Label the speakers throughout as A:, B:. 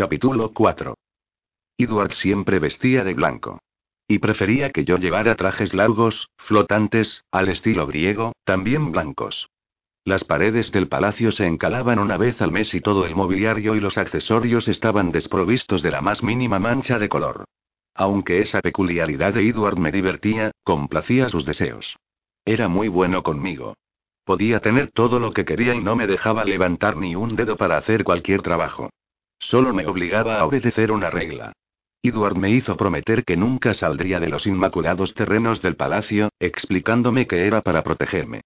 A: Capítulo 4. Edward siempre vestía de blanco. Y prefería que yo llevara trajes largos, flotantes, al estilo griego, también blancos. Las paredes del palacio se encalaban una vez al mes y todo el mobiliario y los accesorios estaban desprovistos de la más mínima mancha de color. Aunque esa peculiaridad de Edward me divertía, complacía sus deseos. Era muy bueno conmigo. Podía tener todo lo que quería y no me dejaba levantar ni un dedo para hacer cualquier trabajo. Solo me obligaba a obedecer una regla. Edward me hizo prometer que nunca saldría de los inmaculados terrenos del palacio, explicándome que era para protegerme.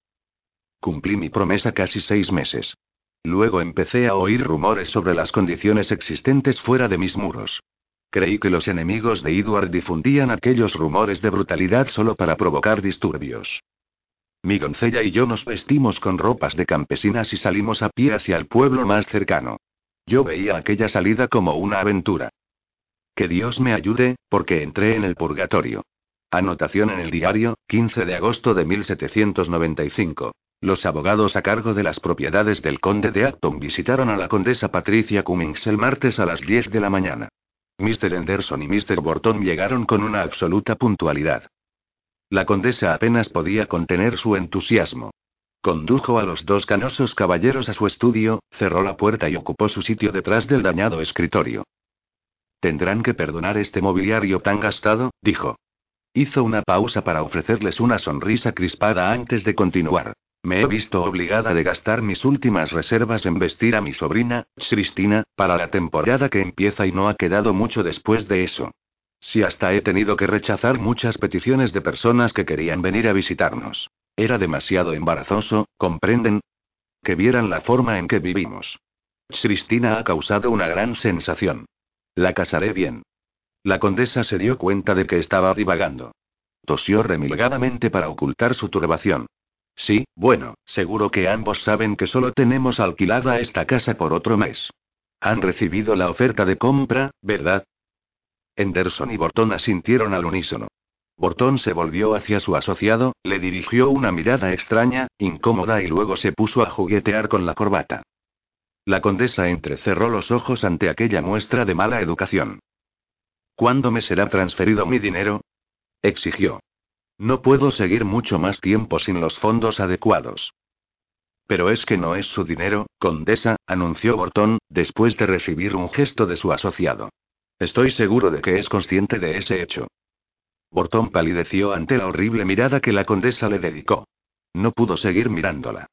A: Cumplí mi promesa casi seis meses. Luego empecé a oír rumores sobre las condiciones existentes fuera de mis muros. Creí que los enemigos de Edward difundían aquellos rumores de brutalidad solo para provocar disturbios. Mi doncella y yo nos vestimos con ropas de campesinas y salimos a pie hacia el pueblo más cercano. Yo veía aquella salida como una aventura. Que Dios me ayude, porque entré en el purgatorio. Anotación en el diario, 15 de agosto de 1795. Los abogados a cargo de las propiedades del conde de Acton visitaron a la condesa Patricia Cummings el martes a las 10 de la mañana. Mr. Henderson y Mr. Borton llegaron con una absoluta puntualidad. La condesa apenas podía contener su entusiasmo. Condujo a los dos canosos caballeros a su estudio, cerró la puerta y ocupó su sitio detrás del dañado escritorio. Tendrán que perdonar este mobiliario tan gastado, dijo. Hizo una pausa para ofrecerles una sonrisa crispada antes de continuar. Me he visto obligada de gastar mis últimas reservas en vestir a mi sobrina, Cristina, para la temporada que empieza y no ha quedado mucho después de eso. Si hasta he tenido que rechazar muchas peticiones de personas que querían venir a visitarnos. Era demasiado embarazoso, ¿comprenden? Que vieran la forma en que vivimos. Cristina ha causado una gran sensación. La casaré bien. La condesa se dio cuenta de que estaba divagando. Tosió remilgadamente para ocultar su turbación. Sí, bueno, seguro que ambos saben que solo tenemos alquilada esta casa por otro mes. Han recibido la oferta de compra, ¿verdad? Henderson y Borton asintieron al unísono. Bortón se volvió hacia su asociado, le dirigió una mirada extraña, incómoda y luego se puso a juguetear con la corbata. La condesa entrecerró los ojos ante aquella muestra de mala educación. ¿Cuándo me será transferido mi dinero? exigió. No puedo seguir mucho más tiempo sin los fondos adecuados. Pero es que no es su dinero, condesa, anunció Bortón, después de recibir un gesto de su asociado. Estoy seguro de que es consciente de ese hecho. Bortón palideció ante la horrible mirada que la condesa le dedicó. No pudo seguir mirándola.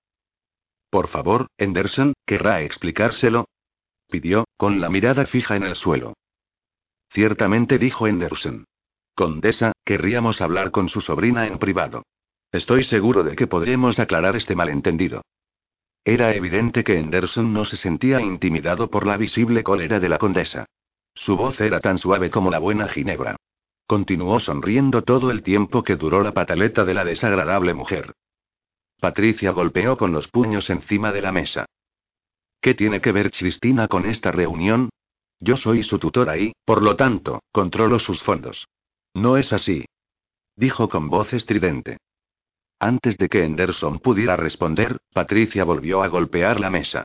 A: Por favor, Henderson, ¿querrá explicárselo? pidió, con la mirada fija en el suelo. Ciertamente dijo Henderson. Condesa, querríamos hablar con su sobrina en privado. Estoy seguro de que podremos aclarar este malentendido. Era evidente que Henderson no se sentía intimidado por la visible cólera de la condesa. Su voz era tan suave como la buena ginebra. Continuó sonriendo todo el tiempo que duró la pataleta de la desagradable mujer. Patricia golpeó con los puños encima de la mesa. ¿Qué tiene que ver Cristina con esta reunión? Yo soy su tutora y, por lo tanto, controlo sus fondos. No es así. Dijo con voz estridente. Antes de que Henderson pudiera responder, Patricia volvió a golpear la mesa.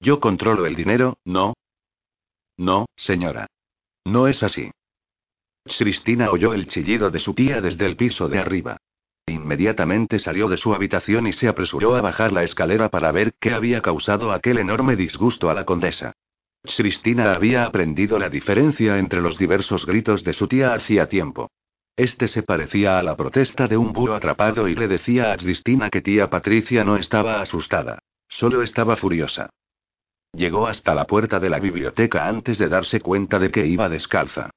A: Yo controlo el dinero, ¿no? No, señora. No es así. Cristina oyó el chillido de su tía desde el piso de arriba. Inmediatamente salió de su habitación y se apresuró a bajar la escalera para ver qué había causado aquel enorme disgusto a la condesa. Cristina había aprendido la diferencia entre los diversos gritos de su tía hacía tiempo. Este se parecía a la protesta de un búho atrapado y le decía a Cristina que tía Patricia no estaba asustada. Solo estaba furiosa. Llegó hasta la puerta de la biblioteca antes de darse cuenta de que iba descalza.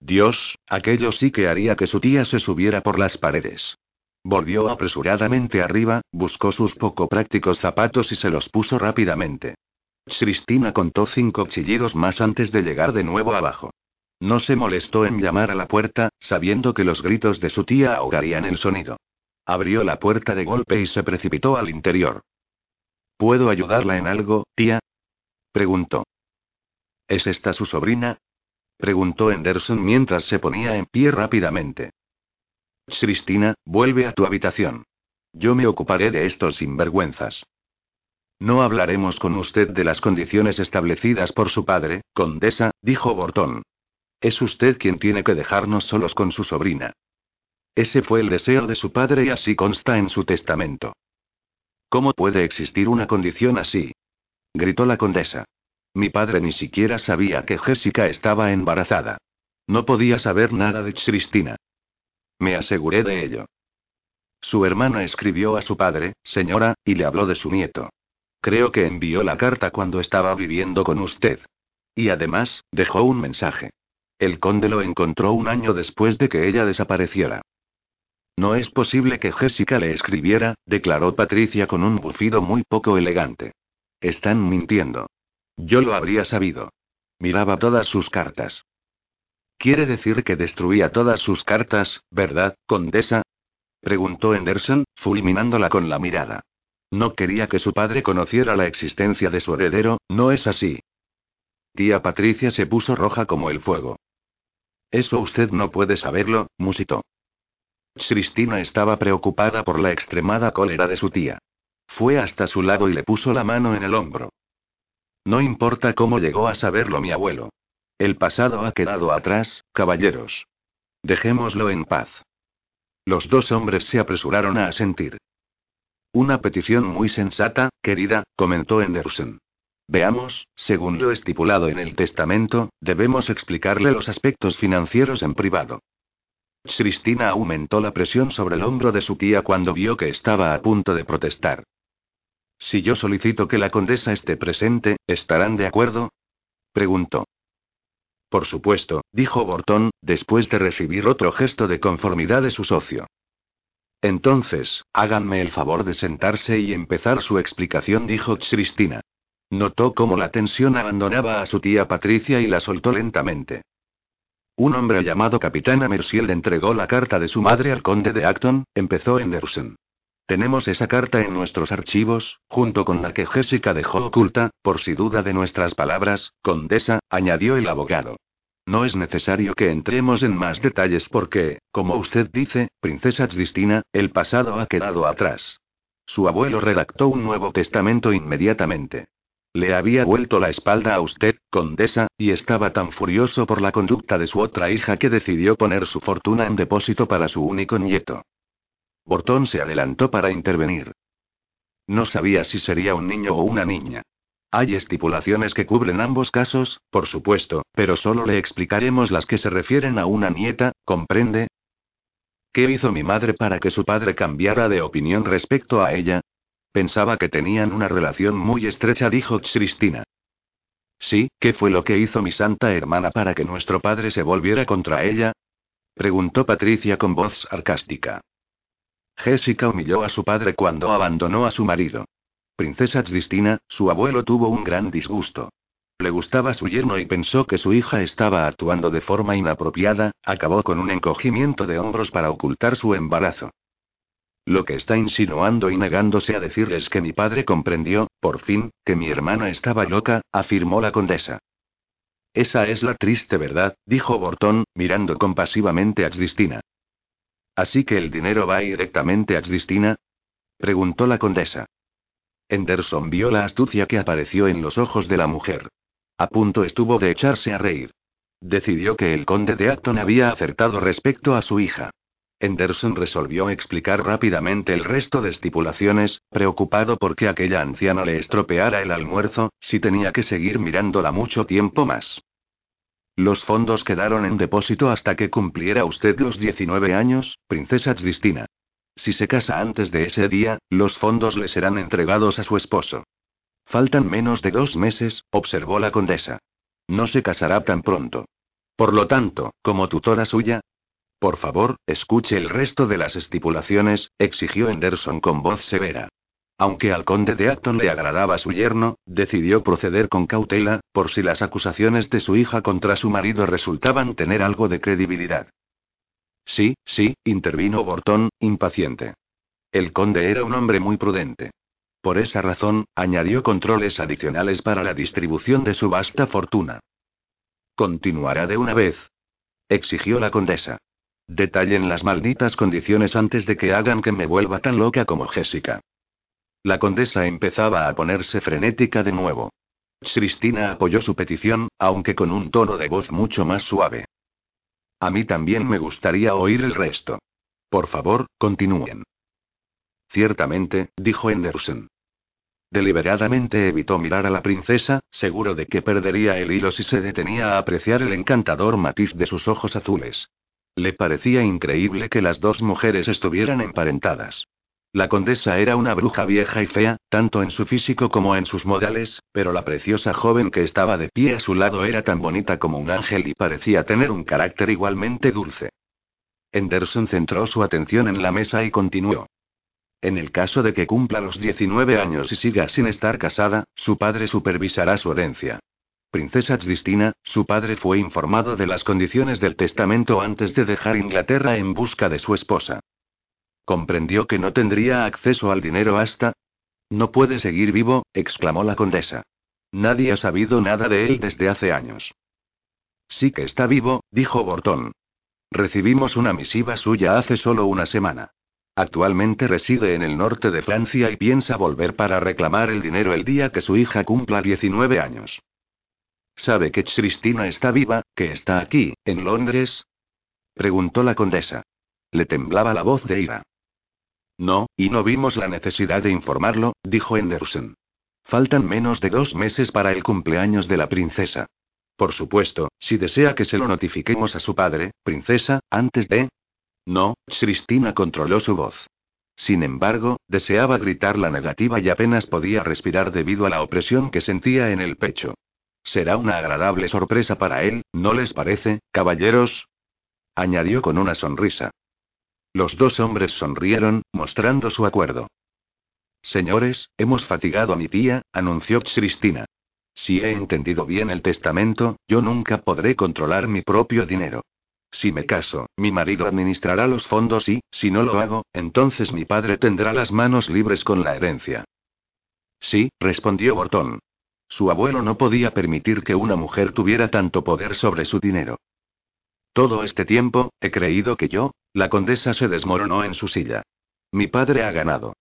A: Dios, aquello sí que haría que su tía se subiera por las paredes. Volvió apresuradamente arriba, buscó sus poco prácticos zapatos y se los puso rápidamente. Cristina contó cinco chillidos más antes de llegar de nuevo abajo. No se molestó en llamar a la puerta, sabiendo que los gritos de su tía ahogarían el sonido. Abrió la puerta de golpe y se precipitó al interior. ¿Puedo ayudarla en algo, tía? preguntó. ¿Es esta su sobrina? Preguntó Henderson mientras se ponía en pie rápidamente. Cristina, vuelve a tu habitación. Yo me ocuparé de estos sinvergüenzas. No hablaremos con usted de las condiciones establecidas por su padre, condesa, dijo Bortón. Es usted quien tiene que dejarnos solos con su sobrina. Ese fue el deseo de su padre y así consta en su testamento. ¿Cómo puede existir una condición así? gritó la condesa. Mi padre ni siquiera sabía que Jessica estaba embarazada. No podía saber nada de Cristina. Me aseguré de ello. Su hermana escribió a su padre, señora, y le habló de su nieto. Creo que envió la carta cuando estaba viviendo con usted. Y además, dejó un mensaje. El conde lo encontró un año después de que ella desapareciera. No es posible que Jessica le escribiera, declaró Patricia con un bufido muy poco elegante. Están mintiendo. Yo lo habría sabido. Miraba todas sus cartas. Quiere decir que destruía todas sus cartas, ¿verdad, condesa? preguntó Henderson, fulminándola con la mirada. No quería que su padre conociera la existencia de su heredero, ¿no es así? Tía Patricia se puso roja como el fuego. Eso usted no puede saberlo, musitó. Cristina estaba preocupada por la extremada cólera de su tía. Fue hasta su lado y le puso la mano en el hombro. No importa cómo llegó a saberlo mi abuelo. El pasado ha quedado atrás, caballeros. Dejémoslo en paz. Los dos hombres se apresuraron a asentir. Una petición muy sensata, querida, comentó Henderson. Veamos, según lo estipulado en el testamento, debemos explicarle los aspectos financieros en privado. Cristina aumentó la presión sobre el hombro de su tía cuando vio que estaba a punto de protestar. Si yo solicito que la condesa esté presente, ¿estarán de acuerdo? preguntó. Por supuesto, dijo Bortón, después de recibir otro gesto de conformidad de su socio. Entonces, háganme el favor de sentarse y empezar su explicación, dijo Cristina. Notó cómo la tensión abandonaba a su tía Patricia y la soltó lentamente. Un hombre llamado Capitán Amersiel entregó la carta de su madre al conde de Acton, empezó Henderson. Tenemos esa carta en nuestros archivos, junto con la que Jessica dejó oculta, por si duda de nuestras palabras, condesa, añadió el abogado. No es necesario que entremos en más detalles porque, como usted dice, princesa Cristina, el pasado ha quedado atrás. Su abuelo redactó un nuevo testamento inmediatamente. Le había vuelto la espalda a usted, condesa, y estaba tan furioso por la conducta de su otra hija que decidió poner su fortuna en depósito para su único nieto. Bortón se adelantó para intervenir. No sabía si sería un niño o una niña. Hay estipulaciones que cubren ambos casos, por supuesto, pero solo le explicaremos las que se refieren a una nieta, ¿comprende? ¿Qué hizo mi madre para que su padre cambiara de opinión respecto a ella? Pensaba que tenían una relación muy estrecha, dijo Cristina. Sí, ¿qué fue lo que hizo mi santa hermana para que nuestro padre se volviera contra ella? preguntó Patricia con voz sarcástica. Jessica humilló a su padre cuando abandonó a su marido. Princesa Cristina, su abuelo tuvo un gran disgusto. Le gustaba su yerno y pensó que su hija estaba actuando de forma inapropiada, acabó con un encogimiento de hombros para ocultar su embarazo. Lo que está insinuando y negándose a decirles que mi padre comprendió, por fin, que mi hermana estaba loca, afirmó la condesa. Esa es la triste verdad, dijo Bortón, mirando compasivamente a Cristina. ¿Así que el dinero va directamente a Cristina? preguntó la condesa. Henderson vio la astucia que apareció en los ojos de la mujer. A punto estuvo de echarse a reír. Decidió que el conde de Acton había acertado respecto a su hija. Henderson resolvió explicar rápidamente el resto de estipulaciones, preocupado porque aquella anciana le estropeara el almuerzo, si tenía que seguir mirándola mucho tiempo más. Los fondos quedaron en depósito hasta que cumpliera usted los 19 años, princesa Cristina. Si se casa antes de ese día, los fondos le serán entregados a su esposo. Faltan menos de dos meses, observó la condesa. No se casará tan pronto. Por lo tanto, como tutora suya. Por favor, escuche el resto de las estipulaciones, exigió Henderson con voz severa. Aunque al conde de Acton le agradaba su yerno, decidió proceder con cautela, por si las acusaciones de su hija contra su marido resultaban tener algo de credibilidad. Sí, sí, intervino Bortón, impaciente. El conde era un hombre muy prudente. Por esa razón, añadió controles adicionales para la distribución de su vasta fortuna. Continuará de una vez. Exigió la condesa. Detallen las malditas condiciones antes de que hagan que me vuelva tan loca como Jessica. La condesa empezaba a ponerse frenética de nuevo. Cristina apoyó su petición, aunque con un tono de voz mucho más suave. A mí también me gustaría oír el resto. Por favor, continúen. Ciertamente, dijo Henderson. Deliberadamente evitó mirar a la princesa, seguro de que perdería el hilo si se detenía a apreciar el encantador matiz de sus ojos azules. Le parecía increíble que las dos mujeres estuvieran emparentadas. La condesa era una bruja vieja y fea, tanto en su físico como en sus modales, pero la preciosa joven que estaba de pie a su lado era tan bonita como un ángel y parecía tener un carácter igualmente dulce. Henderson centró su atención en la mesa y continuó. En el caso de que cumpla los 19 años y siga sin estar casada, su padre supervisará su herencia. Princesa Cristina, su padre fue informado de las condiciones del testamento antes de dejar Inglaterra en busca de su esposa. Comprendió que no tendría acceso al dinero hasta... No puede seguir vivo, exclamó la condesa. Nadie ha sabido nada de él desde hace años. Sí que está vivo, dijo Bortón. Recibimos una misiva suya hace solo una semana. Actualmente reside en el norte de Francia y piensa volver para reclamar el dinero el día que su hija cumpla 19 años. ¿Sabe que Cristina está viva, que está aquí, en Londres? preguntó la condesa. Le temblaba la voz de ira. No, y no vimos la necesidad de informarlo, dijo Henderson. Faltan menos de dos meses para el cumpleaños de la princesa. Por supuesto, si desea que se lo notifiquemos a su padre, princesa, antes de... No, Cristina controló su voz. Sin embargo, deseaba gritar la negativa y apenas podía respirar debido a la opresión que sentía en el pecho. Será una agradable sorpresa para él, ¿no les parece, caballeros? añadió con una sonrisa. Los dos hombres sonrieron, mostrando su acuerdo. Señores, hemos fatigado a mi tía, anunció Cristina. Si he entendido bien el testamento, yo nunca podré controlar mi propio dinero. Si me caso, mi marido administrará los fondos y, si no lo hago, entonces mi padre tendrá las manos libres con la herencia. Sí, respondió Bortón. Su abuelo no podía permitir que una mujer tuviera tanto poder sobre su dinero. Todo este tiempo, he creído que yo, la condesa se desmoronó en su silla. Mi padre ha ganado.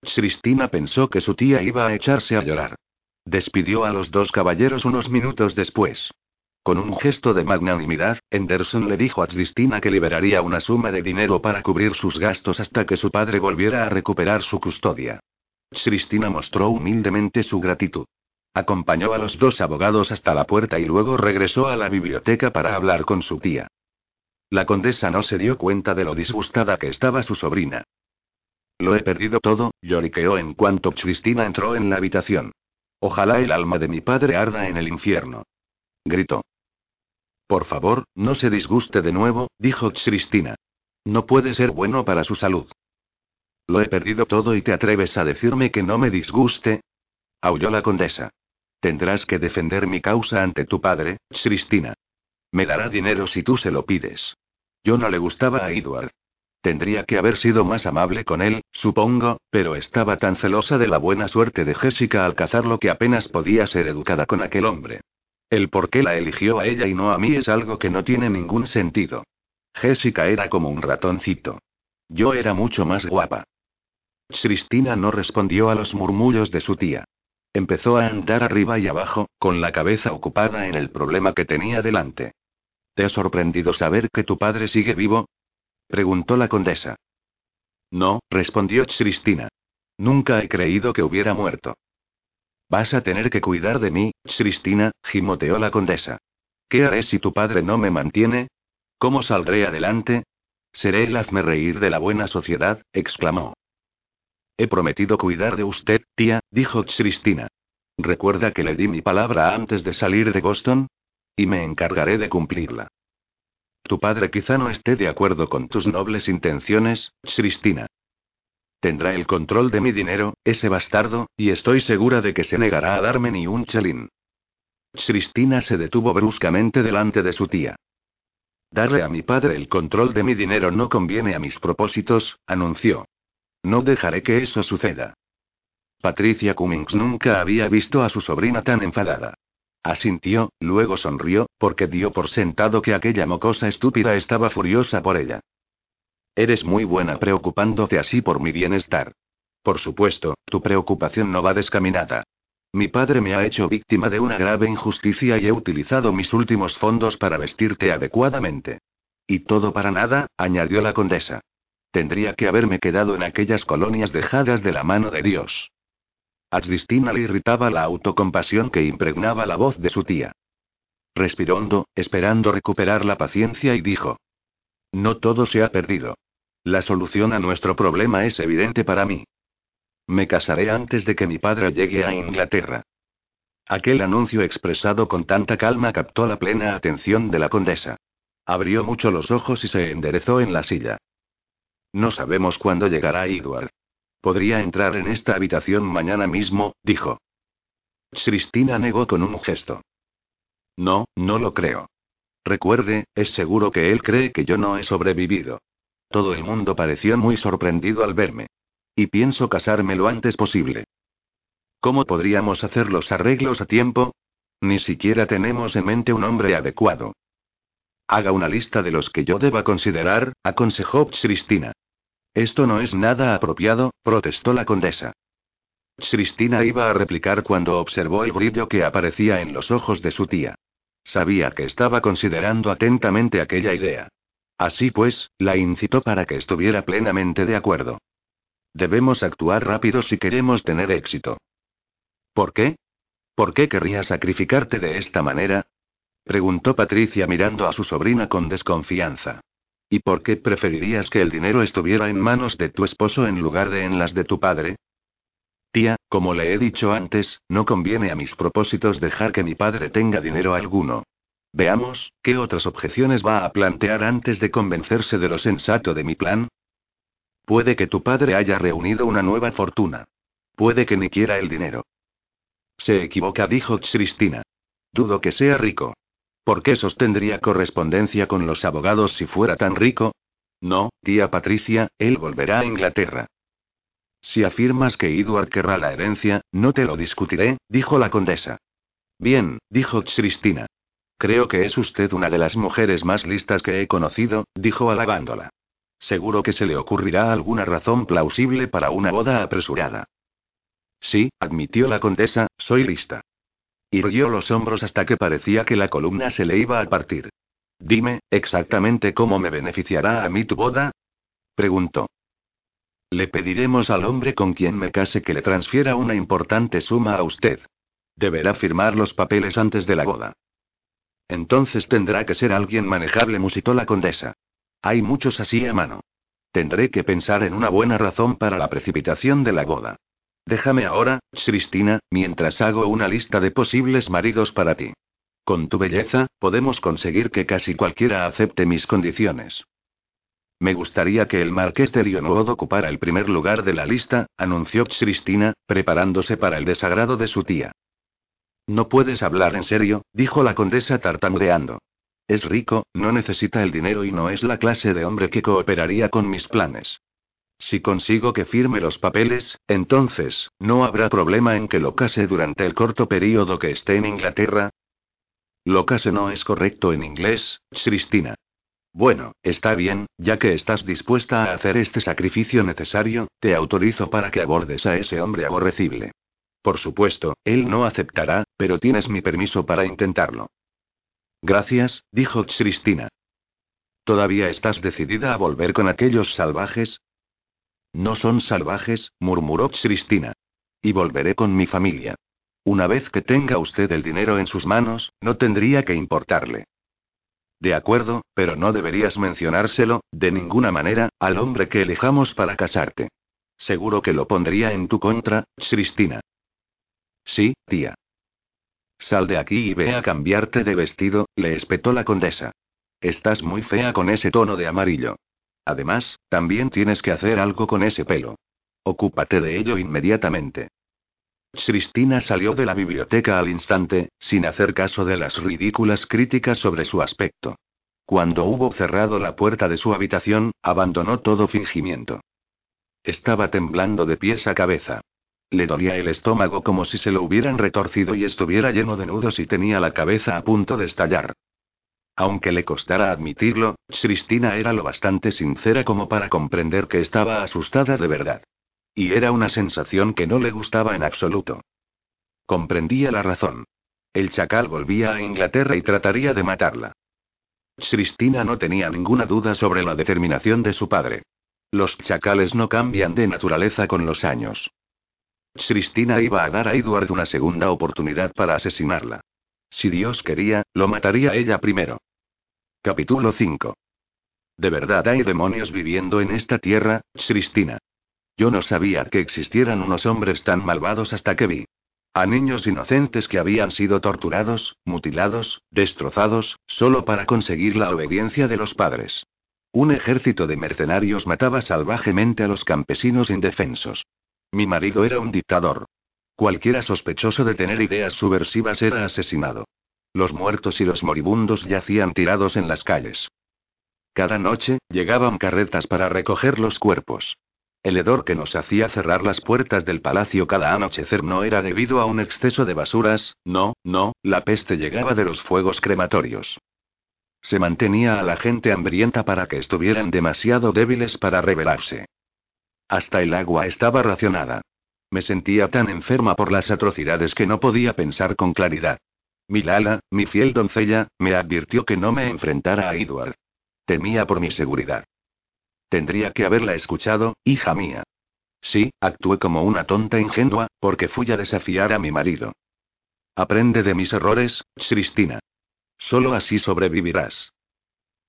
A: Cristina pensó que su tía iba a echarse a llorar. Despidió a los dos caballeros unos minutos después. Con un gesto de magnanimidad, Henderson le dijo a Cristina que liberaría una suma de dinero para cubrir sus gastos hasta que su padre volviera a recuperar su custodia. Cristina mostró humildemente su gratitud. Acompañó a los dos abogados hasta la puerta y luego regresó a la biblioteca para hablar con su tía. La condesa no se dio cuenta de lo disgustada que estaba su sobrina. Lo he perdido todo, lloriqueó en cuanto Cristina entró en la habitación. Ojalá el alma de mi padre arda en el infierno. Gritó. Por favor, no se disguste de nuevo, dijo Cristina. No puede ser bueno para su salud. Lo he perdido todo y te atreves a decirme que no me disguste. Aulló la condesa. Tendrás que defender mi causa ante tu padre, Cristina. Me dará dinero si tú se lo pides. Yo no le gustaba a Edward. Tendría que haber sido más amable con él, supongo, pero estaba tan celosa de la buena suerte de Jessica al cazarlo que apenas podía ser educada con aquel hombre. El por qué la eligió a ella y no a mí es algo que no tiene ningún sentido. Jessica era como un ratoncito. Yo era mucho más guapa. Cristina no respondió a los murmullos de su tía. Empezó a andar arriba y abajo, con la cabeza ocupada en el problema que tenía delante. ¿Te ha sorprendido saber que tu padre sigue vivo? preguntó la condesa. No, respondió Cristina. Nunca he creído que hubiera muerto. Vas a tener que cuidar de mí, Cristina, gimoteó la condesa. ¿Qué haré si tu padre no me mantiene? ¿Cómo saldré adelante? Seré el hazme reír de la buena sociedad, exclamó. He prometido cuidar de usted, tía, dijo Cristina. ¿Recuerda que le di mi palabra antes de salir de Boston? Y me encargaré de cumplirla. Tu padre quizá no esté de acuerdo con tus nobles intenciones, Cristina. Tendrá el control de mi dinero, ese bastardo, y estoy segura de que se negará a darme ni un chelín. Cristina se detuvo bruscamente delante de su tía. Darle a mi padre el control de mi dinero no conviene a mis propósitos, anunció. No dejaré que eso suceda. Patricia Cummings nunca había visto a su sobrina tan enfadada. Asintió, luego sonrió, porque dio por sentado que aquella mocosa estúpida estaba furiosa por ella. Eres muy buena preocupándote así por mi bienestar. Por supuesto, tu preocupación no va descaminada. Mi padre me ha hecho víctima de una grave injusticia y he utilizado mis últimos fondos para vestirte adecuadamente. Y todo para nada, añadió la condesa. Tendría que haberme quedado en aquellas colonias dejadas de la mano de Dios. A le irritaba la autocompasión que impregnaba la voz de su tía. Respiró hondo, esperando recuperar la paciencia y dijo. No todo se ha perdido. La solución a nuestro problema es evidente para mí. Me casaré antes de que mi padre llegue a Inglaterra. Aquel anuncio expresado con tanta calma captó la plena atención de la condesa. Abrió mucho los ojos y se enderezó en la silla. No sabemos cuándo llegará Edward. Podría entrar en esta habitación mañana mismo, dijo. Cristina negó con un gesto. No, no lo creo. Recuerde, es seguro que él cree que yo no he sobrevivido. Todo el mundo pareció muy sorprendido al verme. Y pienso casarme lo antes posible. ¿Cómo podríamos hacer los arreglos a tiempo? Ni siquiera tenemos en mente un hombre adecuado. Haga una lista de los que yo deba considerar, aconsejó Cristina. Esto no es nada apropiado, protestó la condesa. Cristina iba a replicar cuando observó el brillo que aparecía en los ojos de su tía. Sabía que estaba considerando atentamente aquella idea. Así pues, la incitó para que estuviera plenamente de acuerdo. Debemos actuar rápido si queremos tener éxito. ¿Por qué? ¿Por qué querrías sacrificarte de esta manera? preguntó Patricia mirando a su sobrina con desconfianza. ¿Y por qué preferirías que el dinero estuviera en manos de tu esposo en lugar de en las de tu padre? Tía, como le he dicho antes, no conviene a mis propósitos dejar que mi padre tenga dinero alguno. Veamos, ¿qué otras objeciones va a plantear antes de convencerse de lo sensato de mi plan? Puede que tu padre haya reunido una nueva fortuna. Puede que ni quiera el dinero. Se equivoca, dijo Cristina. Dudo que sea rico. ¿Por qué sostendría correspondencia con los abogados si fuera tan rico? No, tía Patricia, él volverá a Inglaterra. Si afirmas que Edward querrá la herencia, no te lo discutiré, dijo la condesa. Bien, dijo Cristina. Creo que es usted una de las mujeres más listas que he conocido, dijo alabándola. Seguro que se le ocurrirá alguna razón plausible para una boda apresurada. Sí, admitió la condesa, soy lista. Irguió los hombros hasta que parecía que la columna se le iba a partir. Dime, exactamente cómo me beneficiará a mí tu boda? preguntó. Le pediremos al hombre con quien me case que le transfiera una importante suma a usted. Deberá firmar los papeles antes de la boda. Entonces tendrá que ser alguien manejable, musitó la condesa. Hay muchos así a mano. Tendré que pensar en una buena razón para la precipitación de la boda. Déjame ahora, Cristina, mientras hago una lista de posibles maridos para ti. Con tu belleza, podemos conseguir que casi cualquiera acepte mis condiciones. Me gustaría que el marqués de Lionwood ocupara el primer lugar de la lista, anunció Cristina, preparándose para el desagrado de su tía. No puedes hablar en serio, dijo la condesa tartamudeando. Es rico, no necesita el dinero y no es la clase de hombre que cooperaría con mis planes. Si consigo que firme los papeles, entonces, ¿no habrá problema en que lo case durante el corto periodo que esté en Inglaterra? Lo case no es correcto en inglés, Cristina. Bueno, está bien, ya que estás dispuesta a hacer este sacrificio necesario, te autorizo para que abordes a ese hombre aborrecible. Por supuesto, él no aceptará, pero tienes mi permiso para intentarlo. Gracias, dijo Cristina. ¿Todavía estás decidida a volver con aquellos salvajes? No son salvajes, murmuró Cristina. Y volveré con mi familia. Una vez que tenga usted el dinero en sus manos, no tendría que importarle. De acuerdo, pero no deberías mencionárselo, de ninguna manera, al hombre que elijamos para casarte. Seguro que lo pondría en tu contra, Cristina. Sí, tía. Sal de aquí y ve a cambiarte de vestido, le espetó la condesa. Estás muy fea con ese tono de amarillo. Además, también tienes que hacer algo con ese pelo. Ocúpate de ello inmediatamente. Cristina salió de la biblioteca al instante, sin hacer caso de las ridículas críticas sobre su aspecto. Cuando hubo cerrado la puerta de su habitación, abandonó todo fingimiento. Estaba temblando de pies a cabeza. Le dolía el estómago como si se lo hubieran retorcido y estuviera lleno de nudos y tenía la cabeza a punto de estallar. Aunque le costara admitirlo, Cristina era lo bastante sincera como para comprender que estaba asustada de verdad. Y era una sensación que no le gustaba en absoluto. Comprendía la razón. El chacal volvía a Inglaterra y trataría de matarla. Cristina no tenía ninguna duda sobre la determinación de su padre. Los chacales no cambian de naturaleza con los años. Cristina iba a dar a Edward una segunda oportunidad para asesinarla. Si Dios quería, lo mataría ella primero. Capítulo 5. ¿De verdad hay demonios viviendo en esta tierra, Cristina? Yo no sabía que existieran unos hombres tan malvados hasta que vi. A niños inocentes que habían sido torturados, mutilados, destrozados, solo para conseguir la obediencia de los padres. Un ejército de mercenarios mataba salvajemente a los campesinos indefensos. Mi marido era un dictador. Cualquiera sospechoso de tener ideas subversivas era asesinado. Los muertos y los moribundos yacían tirados en las calles. Cada noche, llegaban carretas para recoger los cuerpos. El hedor que nos hacía cerrar las puertas del palacio cada anochecer no era debido a un exceso de basuras, no, no, la peste llegaba de los fuegos crematorios. Se mantenía a la gente hambrienta para que estuvieran demasiado débiles para rebelarse. Hasta el agua estaba racionada. Me sentía tan enferma por las atrocidades que no podía pensar con claridad. Mi Lala, mi fiel doncella, me advirtió que no me enfrentara a Edward. Temía por mi seguridad. Tendría que haberla escuchado, hija mía. Sí, actué como una tonta ingenua, porque fui a desafiar a mi marido. Aprende de mis errores, Cristina. Solo así sobrevivirás.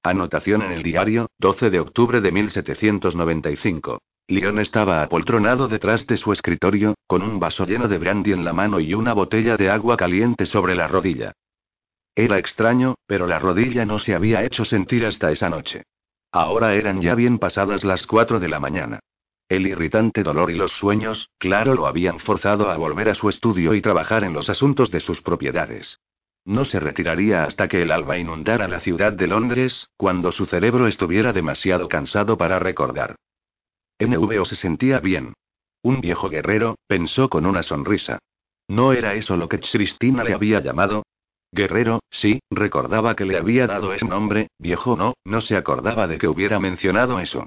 A: Anotación en el diario, 12 de octubre de 1795. León estaba apoltronado detrás de su escritorio, con un vaso lleno de brandy en la mano y una botella de agua caliente sobre la rodilla. Era extraño, pero la rodilla no se había hecho sentir hasta esa noche. Ahora eran ya bien pasadas las cuatro de la mañana. El irritante dolor y los sueños, claro, lo habían forzado a volver a su estudio y trabajar en los asuntos de sus propiedades. No se retiraría hasta que el alba inundara la ciudad de Londres, cuando su cerebro estuviera demasiado cansado para recordar. NVO se sentía bien. Un viejo guerrero, pensó con una sonrisa. ¿No era eso lo que Cristina le había llamado? Guerrero, sí, recordaba que le había dado ese nombre, viejo no, no se acordaba de que hubiera mencionado eso.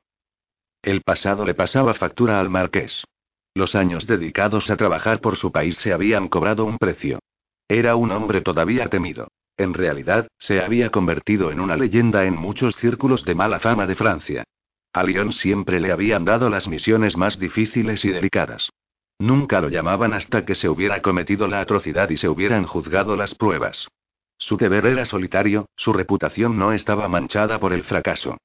A: El pasado le pasaba factura al marqués. Los años dedicados a trabajar por su país se habían cobrado un precio. Era un hombre todavía temido. En realidad, se había convertido en una leyenda en muchos círculos de mala fama de Francia. A Lyon siempre le habían dado las misiones más difíciles y delicadas. Nunca lo llamaban hasta que se hubiera cometido la atrocidad y se hubieran juzgado las pruebas. Su deber era solitario, su reputación no estaba manchada por el fracaso.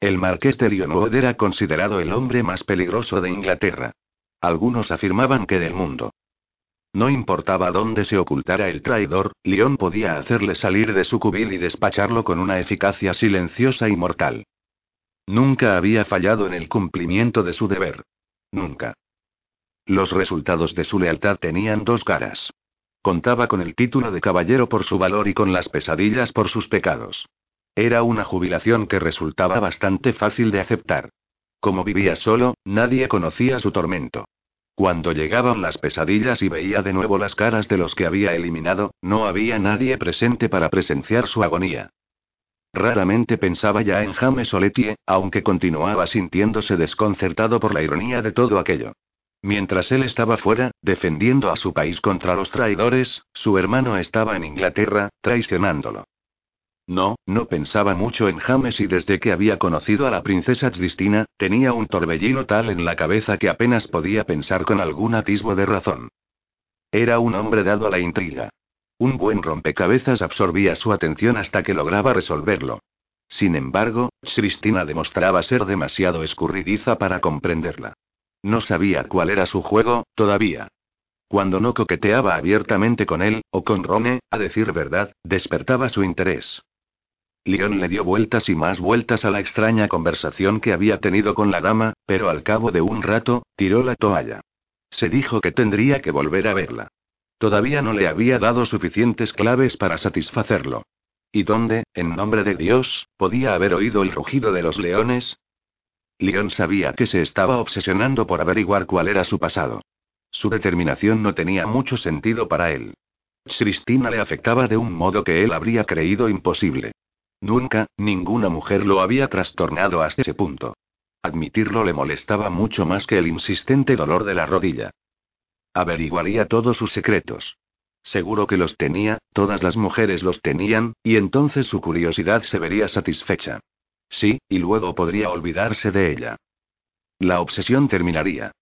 A: El marqués de Lionwood era considerado el hombre más peligroso de Inglaterra. Algunos afirmaban que del mundo. No importaba dónde se ocultara el traidor, León podía hacerle salir de su cubil y despacharlo con una eficacia silenciosa y mortal. Nunca había fallado en el cumplimiento de su deber. Nunca. Los resultados de su lealtad tenían dos caras. Contaba con el título de caballero por su valor y con las pesadillas por sus pecados. Era una jubilación que resultaba bastante fácil de aceptar. Como vivía solo, nadie conocía su tormento. Cuando llegaban las pesadillas y veía de nuevo las caras de los que había eliminado, no había nadie presente para presenciar su agonía. Raramente pensaba ya en James Oletie, aunque continuaba sintiéndose desconcertado por la ironía de todo aquello. Mientras él estaba fuera, defendiendo a su país contra los traidores, su hermano estaba en Inglaterra, traicionándolo. No, no pensaba mucho en James y desde que había conocido a la princesa Cristina, tenía un torbellino tal en la cabeza que apenas podía pensar con algún atisbo de razón. Era un hombre dado a la intriga. Un buen rompecabezas absorbía su atención hasta que lograba resolverlo. Sin embargo, Cristina demostraba ser demasiado escurridiza para comprenderla. No sabía cuál era su juego, todavía. Cuando no coqueteaba abiertamente con él, o con Rone, a decir verdad, despertaba su interés. León le dio vueltas y más vueltas a la extraña conversación que había tenido con la dama, pero al cabo de un rato, tiró la toalla. Se dijo que tendría que volver a verla. Todavía no le había dado suficientes claves para satisfacerlo. ¿Y dónde, en nombre de Dios, podía haber oído el rugido de los leones? León sabía que se estaba obsesionando por averiguar cuál era su pasado. Su determinación no tenía mucho sentido para él. Cristina le afectaba de un modo que él habría creído imposible. Nunca, ninguna mujer lo había trastornado hasta ese punto. Admitirlo le molestaba mucho más que el insistente dolor de la rodilla. Averiguaría todos sus secretos. Seguro que los tenía, todas las mujeres los tenían, y entonces su curiosidad se vería satisfecha. Sí, y luego podría olvidarse de ella. La obsesión terminaría.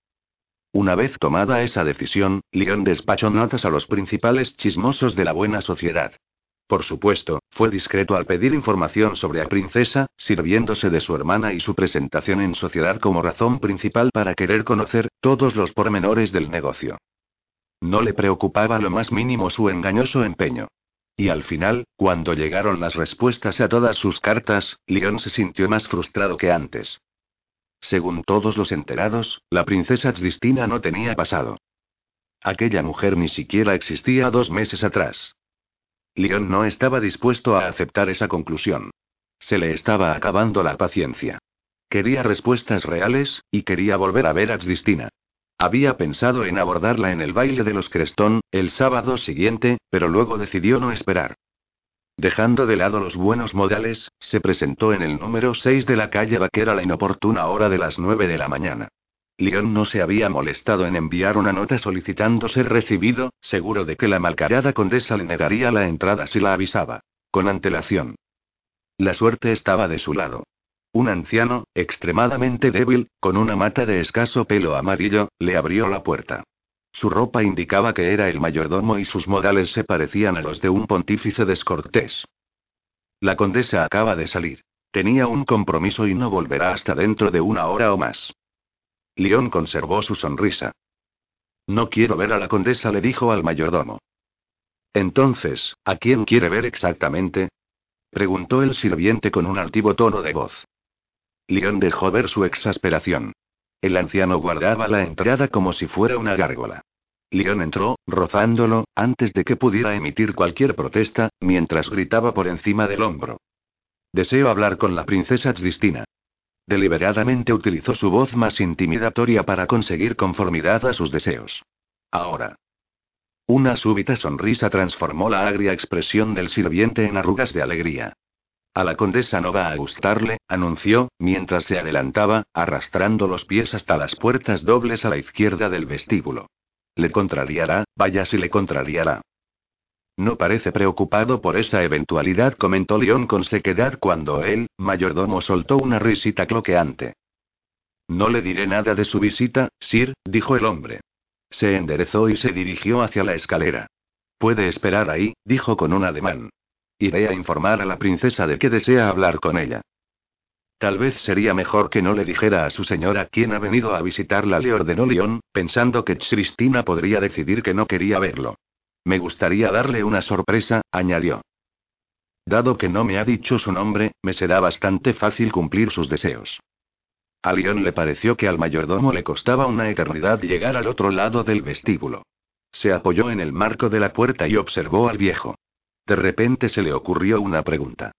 A: Una vez tomada esa decisión, León despachó notas a los principales chismosos de la buena sociedad. Por supuesto, fue discreto al pedir información sobre la princesa, sirviéndose de su hermana y su presentación en sociedad como razón principal para querer conocer todos los pormenores del negocio. No le preocupaba lo más mínimo su engañoso empeño. Y al final, cuando llegaron las respuestas a todas sus cartas, León se sintió más frustrado que antes. Según todos los enterados, la princesa Cristina no tenía pasado. Aquella mujer ni siquiera existía dos meses atrás. León no estaba dispuesto a aceptar esa conclusión. Se le estaba acabando la paciencia. Quería respuestas reales, y quería volver a ver a Cristina. Había pensado en abordarla en el baile de los Crestón, el sábado siguiente, pero luego decidió no esperar. Dejando de lado los buenos modales, se presentó en el número 6 de la calle Vaquera a la inoportuna hora de las 9 de la mañana. León no se había molestado en enviar una nota solicitando ser recibido, seguro de que la malcarada condesa le negaría la entrada si la avisaba. Con antelación. La suerte estaba de su lado. Un anciano, extremadamente débil, con una mata de escaso pelo amarillo, le abrió la puerta. Su ropa indicaba que era el mayordomo y sus modales se parecían a los de un pontífice descortés. La condesa acaba de salir. Tenía un compromiso y no volverá hasta dentro de una hora o más. León conservó su sonrisa. No quiero ver a la condesa, le dijo al mayordomo. Entonces, ¿a quién quiere ver exactamente? preguntó el sirviente con un altivo tono de voz. León dejó ver su exasperación. El anciano guardaba la entrada como si fuera una gárgola. León entró, rozándolo, antes de que pudiera emitir cualquier protesta, mientras gritaba por encima del hombro. Deseo hablar con la princesa Cristina. Deliberadamente utilizó su voz más intimidatoria para conseguir conformidad a sus deseos. Ahora. Una súbita sonrisa transformó la agria expresión del sirviente en arrugas de alegría. A la condesa no va a gustarle, anunció, mientras se adelantaba, arrastrando los pies hasta las puertas dobles a la izquierda del vestíbulo. Le contrariará, vaya si le contrariará. No parece preocupado por esa eventualidad, comentó León con sequedad cuando él, mayordomo, soltó una risita cloqueante. No le diré nada de su visita, Sir, dijo el hombre. Se enderezó y se dirigió hacia la escalera. Puede esperar ahí, dijo con un ademán. Iré a informar a la princesa de que desea hablar con ella. Tal vez sería mejor que no le dijera a su señora quién ha venido a visitarla, le ordenó León, pensando que Cristina podría decidir que no quería verlo. Me gustaría darle una sorpresa, añadió. Dado que no me ha dicho su nombre, me será bastante fácil cumplir sus deseos. A León le pareció que al mayordomo le costaba una eternidad llegar al otro lado del vestíbulo. Se apoyó en el marco de la puerta y observó al viejo. De repente se le ocurrió una pregunta.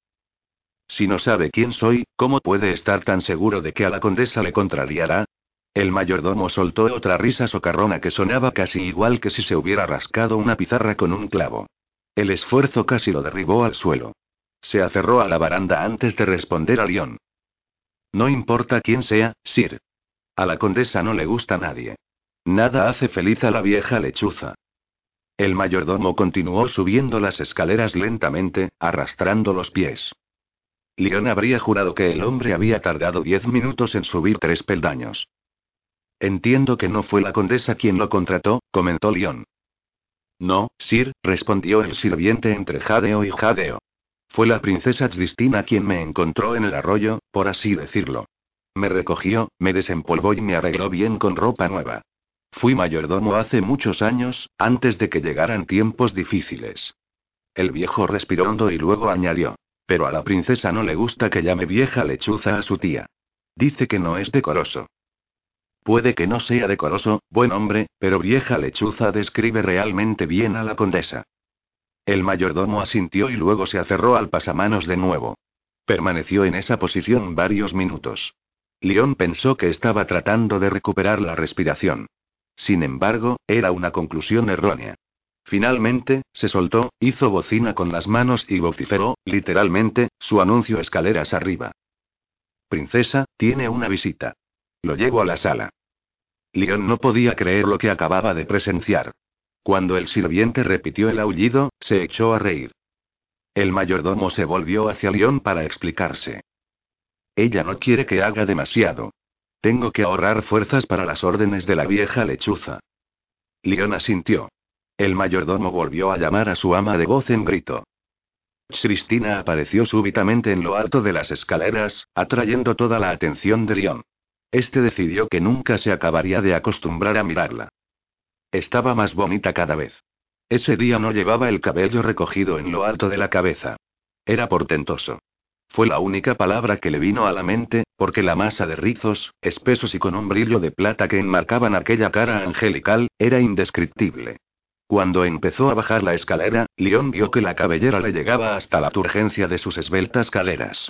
A: Si no sabe quién soy, ¿cómo puede estar tan seguro de que a la condesa le contrariará? El mayordomo soltó otra risa socarrona que sonaba casi igual que si se hubiera rascado una pizarra con un clavo. El esfuerzo casi lo derribó al suelo. Se aferró a la baranda antes de responder a León. No importa quién sea, Sir. A la condesa no le gusta nadie. Nada hace feliz a la vieja lechuza. El mayordomo continuó subiendo las escaleras lentamente, arrastrando los pies. León habría jurado que el hombre había tardado diez minutos en subir tres peldaños. Entiendo que no fue la condesa quien lo contrató, comentó León. No, Sir, respondió el sirviente entre jadeo y jadeo. Fue la princesa Cristina quien me encontró en el arroyo, por así decirlo. Me recogió, me desempolvó y me arregló bien con ropa nueva. Fui mayordomo hace muchos años, antes de que llegaran tiempos difíciles. El viejo respiró hondo y luego añadió. Pero a la princesa no le gusta que llame vieja lechuza a su tía. Dice que no es decoroso. Puede que no sea decoroso, buen hombre, pero vieja lechuza describe realmente bien a la condesa. El mayordomo asintió y luego se aferró al pasamanos de nuevo. Permaneció en esa posición varios minutos. León pensó que estaba tratando de recuperar la respiración. Sin embargo, era una conclusión errónea. Finalmente, se soltó, hizo bocina con las manos y vociferó, literalmente, su anuncio escaleras arriba. princesa, tiene una visita. Lo llevo a la sala. León no podía creer lo que acababa de presenciar. Cuando el sirviente repitió el aullido, se echó a reír. El mayordomo se volvió hacia León para explicarse. Ella no quiere que haga demasiado. Tengo que ahorrar fuerzas para las órdenes de la vieja lechuza. León asintió. El mayordomo volvió a llamar a su ama de voz en grito. Cristina apareció súbitamente en lo alto de las escaleras, atrayendo toda la atención de León. Este decidió que nunca se acabaría de acostumbrar a mirarla. Estaba más bonita cada vez. Ese día no llevaba el cabello recogido en lo alto de la cabeza. Era portentoso. Fue la única palabra que le vino a la mente, porque la masa de rizos, espesos y con un brillo de plata que enmarcaban aquella cara angelical, era indescriptible. Cuando empezó a bajar la escalera, León vio que la cabellera le llegaba hasta la turgencia de sus esbeltas caderas.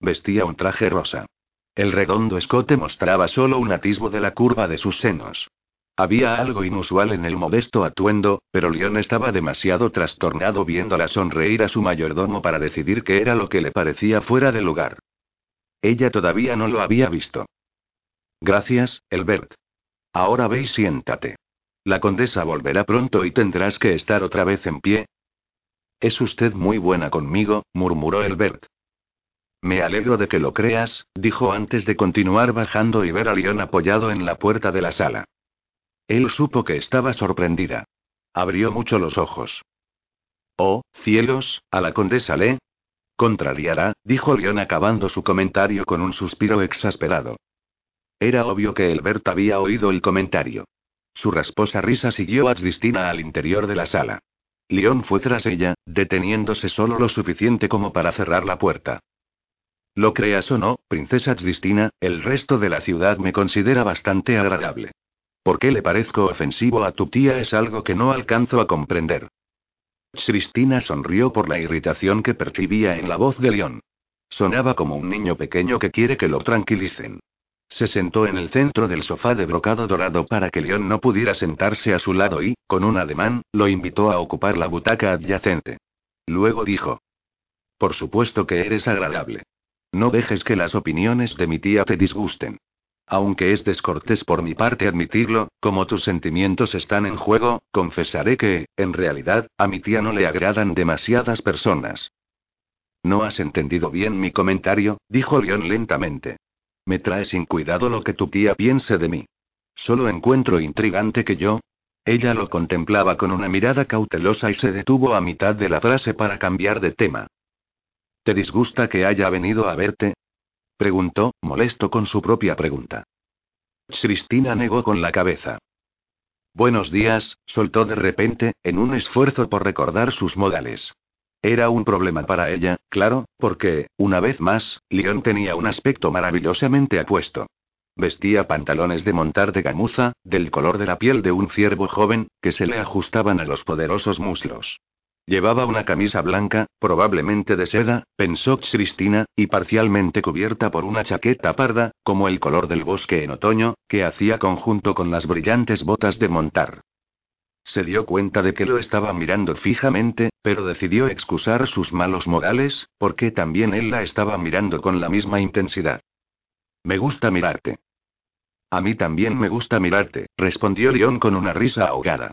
A: Vestía un traje rosa. El redondo escote mostraba solo un atisbo de la curva de sus senos. Había algo inusual en el modesto atuendo, pero León estaba demasiado trastornado viéndola sonreír a su mayordomo para decidir qué era lo que le parecía fuera de lugar. Ella todavía no lo había visto. Gracias, Elbert. Ahora ve y siéntate. La condesa volverá pronto y tendrás que estar otra vez en pie. Es usted muy buena conmigo, murmuró Elbert. Me alegro de que lo creas, dijo antes de continuar bajando y ver a León apoyado en la puerta de la sala. Él supo que estaba sorprendida. Abrió mucho los ojos. Oh, cielos, a la condesa le. Contrariará, dijo León acabando su comentario con un suspiro exasperado. Era obvio que Elbert había oído el comentario. Su rasposa risa siguió a Cristina al interior de la sala. León fue tras ella, deteniéndose solo lo suficiente como para cerrar la puerta. Lo creas o no, princesa Cristina, el resto de la ciudad me considera bastante agradable. ¿Por qué le parezco ofensivo a tu tía? Es algo que no alcanzo a comprender. Cristina sonrió por la irritación que percibía en la voz de León. Sonaba como un niño pequeño que quiere que lo tranquilicen. Se sentó en el centro del sofá de brocado dorado para que León no pudiera sentarse a su lado y, con un ademán, lo invitó a ocupar la butaca adyacente. Luego dijo. Por supuesto que eres agradable. No dejes que las opiniones de mi tía te disgusten. Aunque es descortés por mi parte admitirlo, como tus sentimientos están en juego, confesaré que, en realidad, a mi tía no le agradan demasiadas personas. No has entendido bien mi comentario, dijo León lentamente. Me trae sin cuidado lo que tu tía piense de mí. Solo encuentro intrigante que yo. Ella lo contemplaba con una mirada cautelosa y se detuvo a mitad de la frase para cambiar de tema. ¿Te disgusta que haya venido a verte? preguntó, molesto con su propia pregunta. Cristina negó con la cabeza. Buenos días, soltó de repente, en un esfuerzo por recordar sus modales. Era un problema para ella, claro, porque, una vez más, León tenía un aspecto maravillosamente apuesto. Vestía pantalones de montar de gamuza, del color de la piel de un ciervo joven, que se le ajustaban a los poderosos muslos. Llevaba una camisa blanca, probablemente de seda, pensó Cristina, y parcialmente cubierta por una chaqueta parda, como el color del bosque en otoño, que hacía conjunto con las brillantes botas de montar. Se dio cuenta de que lo estaba mirando fijamente, pero decidió excusar sus malos modales, porque también él la estaba mirando con la misma intensidad. Me gusta mirarte. A mí también me gusta mirarte, respondió León con una risa ahogada.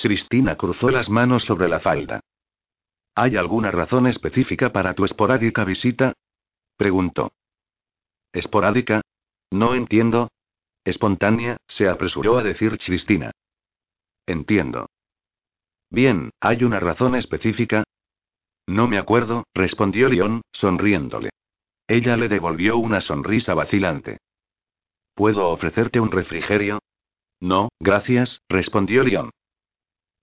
A: Cristina cruzó las manos sobre la falda. ¿Hay alguna razón específica para tu esporádica visita? preguntó. ¿Esporádica? No entiendo. Espontánea, se apresuró a decir Cristina. Entiendo. Bien, ¿hay una razón específica? No me acuerdo, respondió León, sonriéndole. Ella le devolvió una sonrisa vacilante. ¿Puedo ofrecerte un refrigerio? No, gracias, respondió León.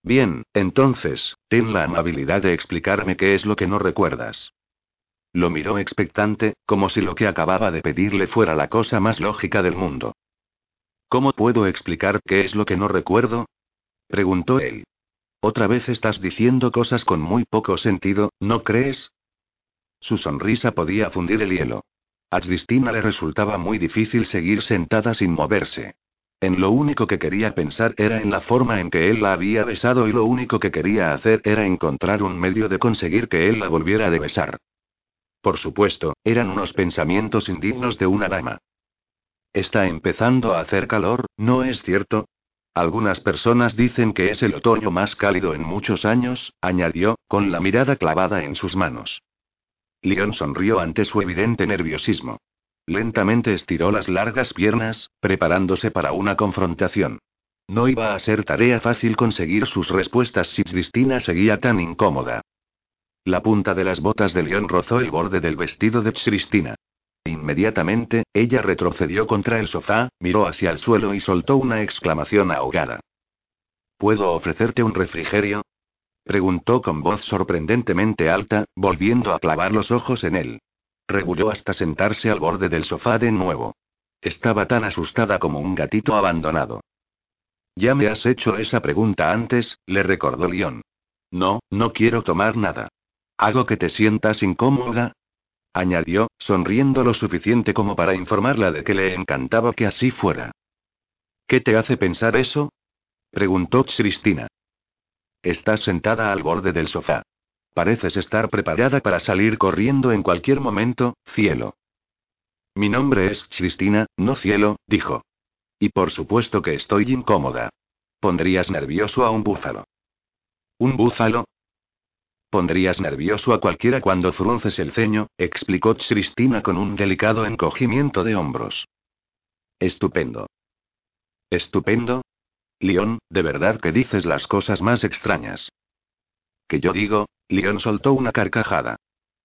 A: Bien, entonces, ten la amabilidad de explicarme qué es lo que no recuerdas. Lo miró expectante, como si lo que acababa de pedirle fuera la cosa más lógica del mundo. ¿Cómo puedo explicar qué es lo que no recuerdo? Preguntó él. Otra vez estás diciendo cosas con muy poco sentido, ¿no crees? Su sonrisa podía fundir el hielo. A Cristina le resultaba muy difícil seguir sentada sin moverse. En lo único que quería pensar era en la forma en que él la había besado y lo único que quería hacer era encontrar un medio de conseguir que él la volviera a besar. Por supuesto, eran unos pensamientos indignos de una dama. Está empezando a hacer calor, ¿no es cierto? Algunas personas dicen que es el otoño más cálido en muchos años, añadió, con la mirada clavada en sus manos. Leon sonrió ante su evidente nerviosismo. Lentamente estiró las largas piernas, preparándose para una confrontación. No iba a ser tarea fácil conseguir sus respuestas si Cristina seguía tan incómoda. La punta de las botas de León rozó el borde del vestido de Cristina. Inmediatamente, ella retrocedió contra el sofá, miró hacia el suelo y soltó una exclamación ahogada. ¿Puedo ofrecerte un refrigerio? preguntó con voz sorprendentemente alta, volviendo a clavar los ojos en él. Rebulló hasta sentarse al borde del sofá de nuevo. Estaba tan asustada como un gatito abandonado. Ya me has hecho esa pregunta antes, le recordó León. No, no quiero tomar nada. ¿Hago que te sientas incómoda? añadió, sonriendo lo suficiente como para informarla de que le encantaba que así fuera. ¿Qué te hace pensar eso? preguntó Cristina. Estás sentada al borde del sofá. Pareces estar preparada para salir corriendo en cualquier momento, cielo. Mi nombre es Cristina, no cielo, dijo. Y por supuesto que estoy incómoda. Pondrías nervioso a un búfalo. ¿Un búfalo? Pondrías nervioso a cualquiera cuando frunces el ceño, explicó Cristina con un delicado encogimiento de hombros. Estupendo. ¿Estupendo? León, de verdad que dices las cosas más extrañas. ¿Que yo digo? León soltó una carcajada.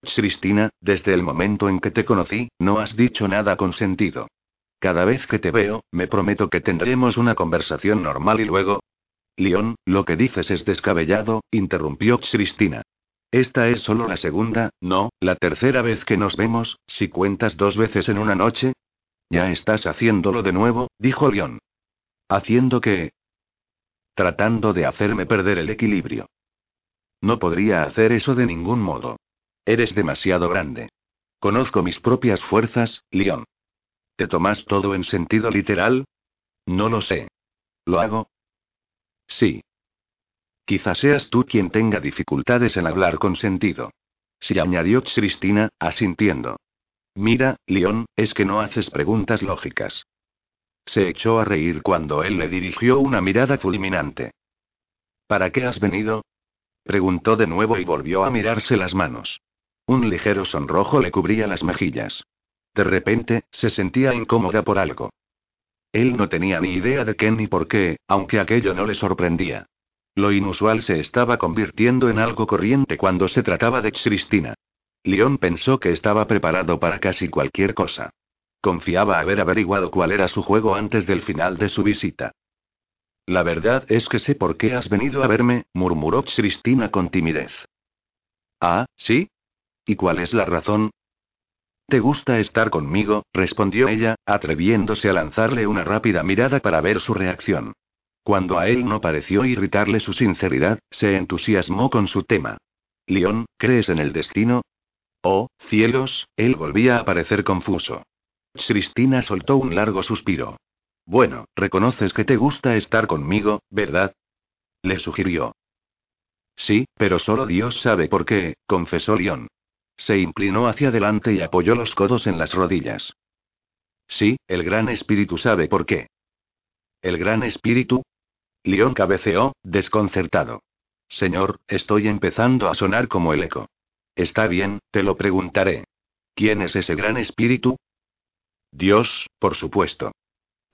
A: Cristina, desde el momento en que te conocí, no has dicho nada con sentido. Cada vez que te veo, me prometo que tendremos una conversación normal y luego. León, lo que dices es descabellado, interrumpió Cristina. Esta es solo la segunda, no, la tercera vez que nos vemos, si cuentas dos veces en una noche. Ya estás haciéndolo de nuevo, dijo León. ¿Haciendo qué? Tratando de hacerme perder el equilibrio. No podría hacer eso de ningún modo. Eres demasiado grande. Conozco mis propias fuerzas, León. ¿Te tomas todo en sentido literal? No lo sé. ¿Lo hago? Sí. Quizás seas tú quien tenga dificultades en hablar con sentido. Sí, añadió Cristina, asintiendo. Mira, León, es que no haces preguntas lógicas. Se echó a reír cuando él le dirigió una mirada fulminante. ¿Para qué has venido? Preguntó de nuevo y volvió a mirarse las manos. Un ligero sonrojo le cubría las mejillas. De repente, se sentía incómoda por algo. Él no tenía ni idea de qué ni por qué, aunque aquello no le sorprendía. Lo inusual se estaba convirtiendo en algo corriente cuando se trataba de Cristina. León pensó que estaba preparado para casi cualquier cosa. Confiaba haber averiguado cuál era su juego antes del final de su visita. La verdad es que sé por qué has venido a verme, murmuró Cristina con timidez. Ah, ¿sí? ¿Y cuál es la razón? ¿Te gusta estar conmigo? respondió ella, atreviéndose a lanzarle una rápida mirada para ver su reacción. Cuando a él no pareció irritarle su sinceridad, se entusiasmó con su tema. León, ¿crees en el destino? Oh, cielos, él volvía a parecer confuso. Cristina soltó un largo suspiro. Bueno, reconoces que te gusta estar conmigo, ¿verdad? Le sugirió. Sí, pero solo Dios sabe por qué, confesó León. Se inclinó hacia adelante y apoyó los codos en las rodillas. Sí, el Gran Espíritu sabe por qué. ¿El Gran Espíritu? León cabeceó, desconcertado. Señor, estoy empezando a sonar como el eco. Está bien, te lo preguntaré. ¿Quién es ese gran espíritu? Dios, por supuesto.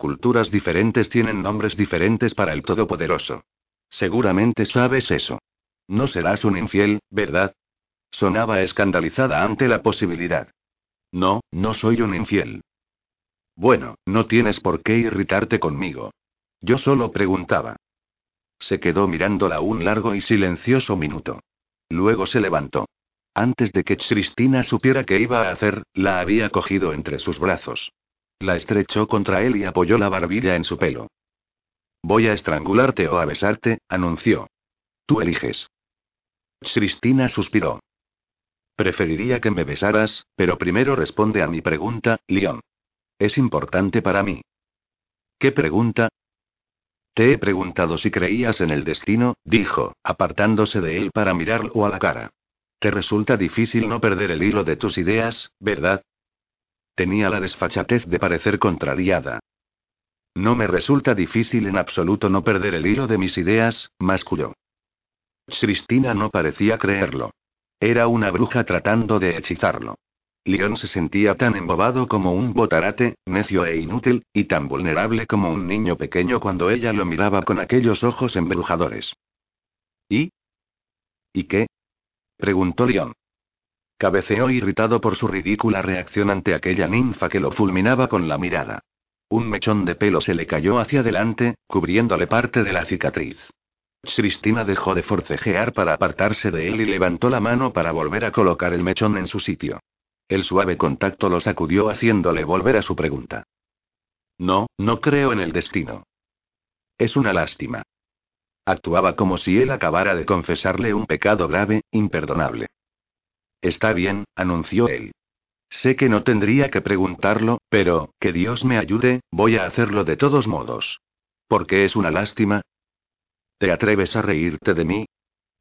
A: Culturas diferentes tienen nombres diferentes para el Todopoderoso. Seguramente sabes eso. No serás un infiel, ¿verdad? Sonaba escandalizada ante la posibilidad. No, no soy un infiel. Bueno, no tienes por qué irritarte conmigo. Yo solo preguntaba. Se quedó mirándola un largo y silencioso minuto. Luego se levantó. Antes de que Cristina supiera qué iba a hacer, la había cogido entre sus brazos. La estrechó contra él y apoyó la barbilla en su pelo. Voy a estrangularte o a besarte, anunció. Tú eliges. Cristina suspiró. Preferiría que me besaras, pero primero responde a mi pregunta, León. Es importante para mí. ¿Qué pregunta? Te he preguntado si creías en el destino, dijo, apartándose de él para mirarlo a la cara. Te resulta difícil no perder el hilo de tus ideas, ¿verdad? Tenía la desfachatez de parecer contrariada. No me resulta difícil en absoluto no perder el hilo de mis ideas, masculló. Cristina no parecía creerlo. Era una bruja tratando de hechizarlo. León se sentía tan embobado como un botarate, necio e inútil, y tan vulnerable como un niño pequeño cuando ella lo miraba con aquellos ojos embrujadores. ¿Y? ¿Y qué? preguntó León. Cabeceó irritado por su ridícula reacción ante aquella ninfa que lo fulminaba con la mirada. Un mechón de pelo se le cayó hacia adelante, cubriéndole parte de la cicatriz. Cristina dejó de forcejear para apartarse de él y levantó la mano para volver a colocar el mechón en su sitio. El suave contacto lo sacudió haciéndole volver a su pregunta. No, no creo en el destino. Es una lástima. Actuaba como si él acabara de confesarle un pecado grave, imperdonable. Está bien, anunció él. Sé que no tendría que preguntarlo, pero, que Dios me ayude, voy a hacerlo de todos modos. ¿Por qué es una lástima? ¿Te atreves a reírte de mí?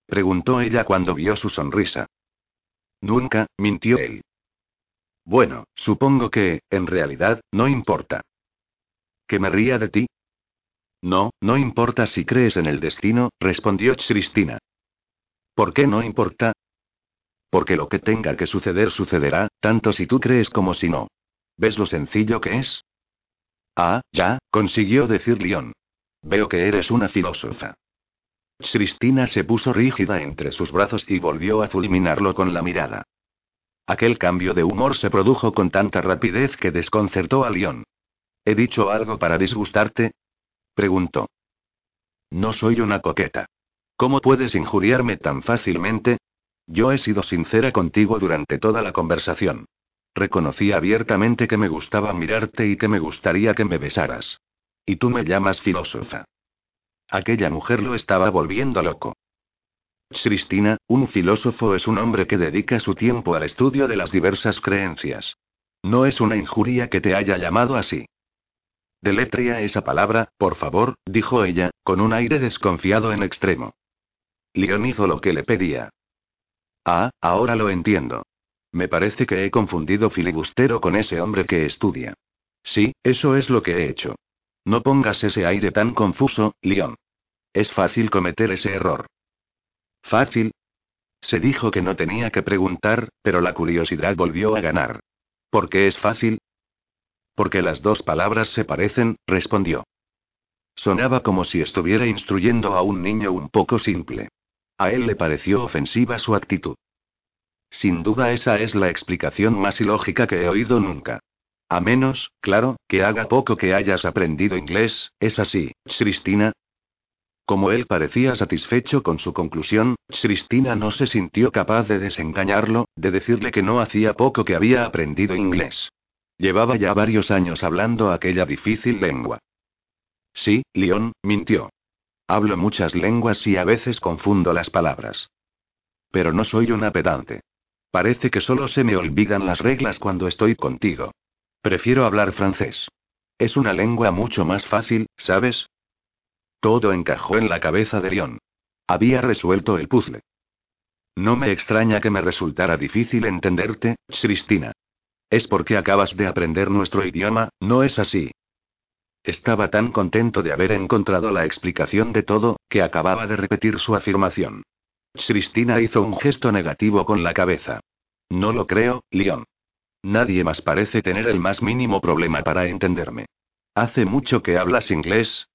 A: preguntó ella cuando vio su sonrisa. Nunca, mintió él. Bueno, supongo que, en realidad, no importa. ¿Que me ría de ti? No, no importa si crees en el destino, respondió Cristina. ¿Por qué no importa? Porque lo que tenga que suceder sucederá, tanto si tú crees como si no. ¿Ves lo sencillo que es? Ah, ya, consiguió decir León. Veo que eres una filósofa. Cristina se puso rígida entre sus brazos y volvió a fulminarlo con la mirada. Aquel cambio de humor se produjo con tanta rapidez que desconcertó a León. ¿He dicho algo para disgustarte? preguntó. No soy una coqueta. ¿Cómo puedes injuriarme tan fácilmente? Yo he sido sincera contigo durante toda la conversación. Reconocí abiertamente que me gustaba mirarte y que me gustaría que me besaras. Y tú me llamas filósofa. Aquella mujer lo estaba volviendo loco. Cristina, un filósofo es un hombre que dedica su tiempo al estudio de las diversas creencias. No es una injuria que te haya llamado así. Deletria esa palabra, por favor, dijo ella, con un aire desconfiado en extremo. León hizo lo que le pedía. Ah, ahora lo entiendo. Me parece que he confundido filibustero con ese hombre que estudia. Sí, eso es lo que he hecho. No pongas ese aire tan confuso, León. Es fácil cometer ese error. ¿Fácil? Se dijo que no tenía que preguntar, pero la curiosidad volvió a ganar. ¿Por qué es fácil? Porque las dos palabras se parecen, respondió. Sonaba como si estuviera instruyendo a un niño un poco simple. A él le pareció ofensiva su actitud. Sin duda esa es la explicación más ilógica que he oído nunca. A menos, claro, que haga poco que hayas aprendido inglés, ¿es así, Cristina? Como él parecía satisfecho con su conclusión, Cristina no se sintió capaz de desengañarlo, de decirle que no hacía poco que había aprendido inglés. Llevaba ya varios años hablando aquella difícil lengua. Sí, León, mintió. Hablo muchas lenguas y a veces confundo las palabras. Pero no soy una pedante. Parece que solo se me olvidan las reglas cuando estoy contigo. Prefiero hablar francés. Es una lengua mucho más fácil, ¿sabes? Todo encajó en la cabeza de León. Había resuelto el puzzle. No me extraña que me resultara difícil entenderte, Cristina. Es porque acabas de aprender nuestro idioma, ¿no es así? Estaba tan contento de haber encontrado la explicación de todo, que acababa de repetir su afirmación. Cristina hizo un gesto negativo con la cabeza. No lo creo, León. Nadie más parece tener el más mínimo problema para entenderme. ¿Hace mucho que hablas inglés?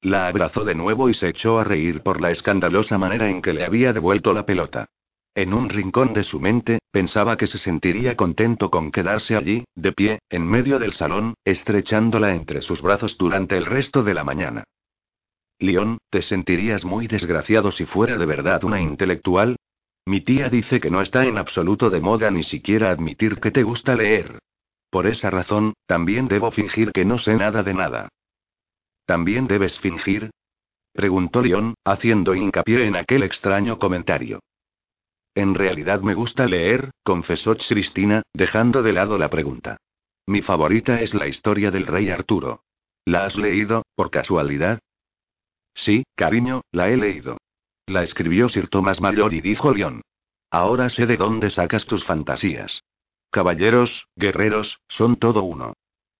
A: La abrazó de nuevo y se echó a reír por la escandalosa manera en que le había devuelto la pelota. En un rincón de su mente, pensaba que se sentiría contento con quedarse allí, de pie, en medio del salón, estrechándola entre sus brazos durante el resto de la mañana. León, te sentirías muy desgraciado si fuera de verdad una intelectual, mi tía dice que no está en absoluto de moda ni siquiera admitir que te gusta leer. Por esa razón, también debo fingir que no sé nada de nada. ¿También debes fingir? preguntó León, haciendo hincapié en aquel extraño comentario. En realidad me gusta leer, confesó Cristina, dejando de lado la pregunta. Mi favorita es la historia del rey Arturo. ¿La has leído, por casualidad? Sí, cariño, la he leído. La escribió Sir Thomas Mayor y dijo León. Ahora sé de dónde sacas tus fantasías. Caballeros, guerreros, son todo uno.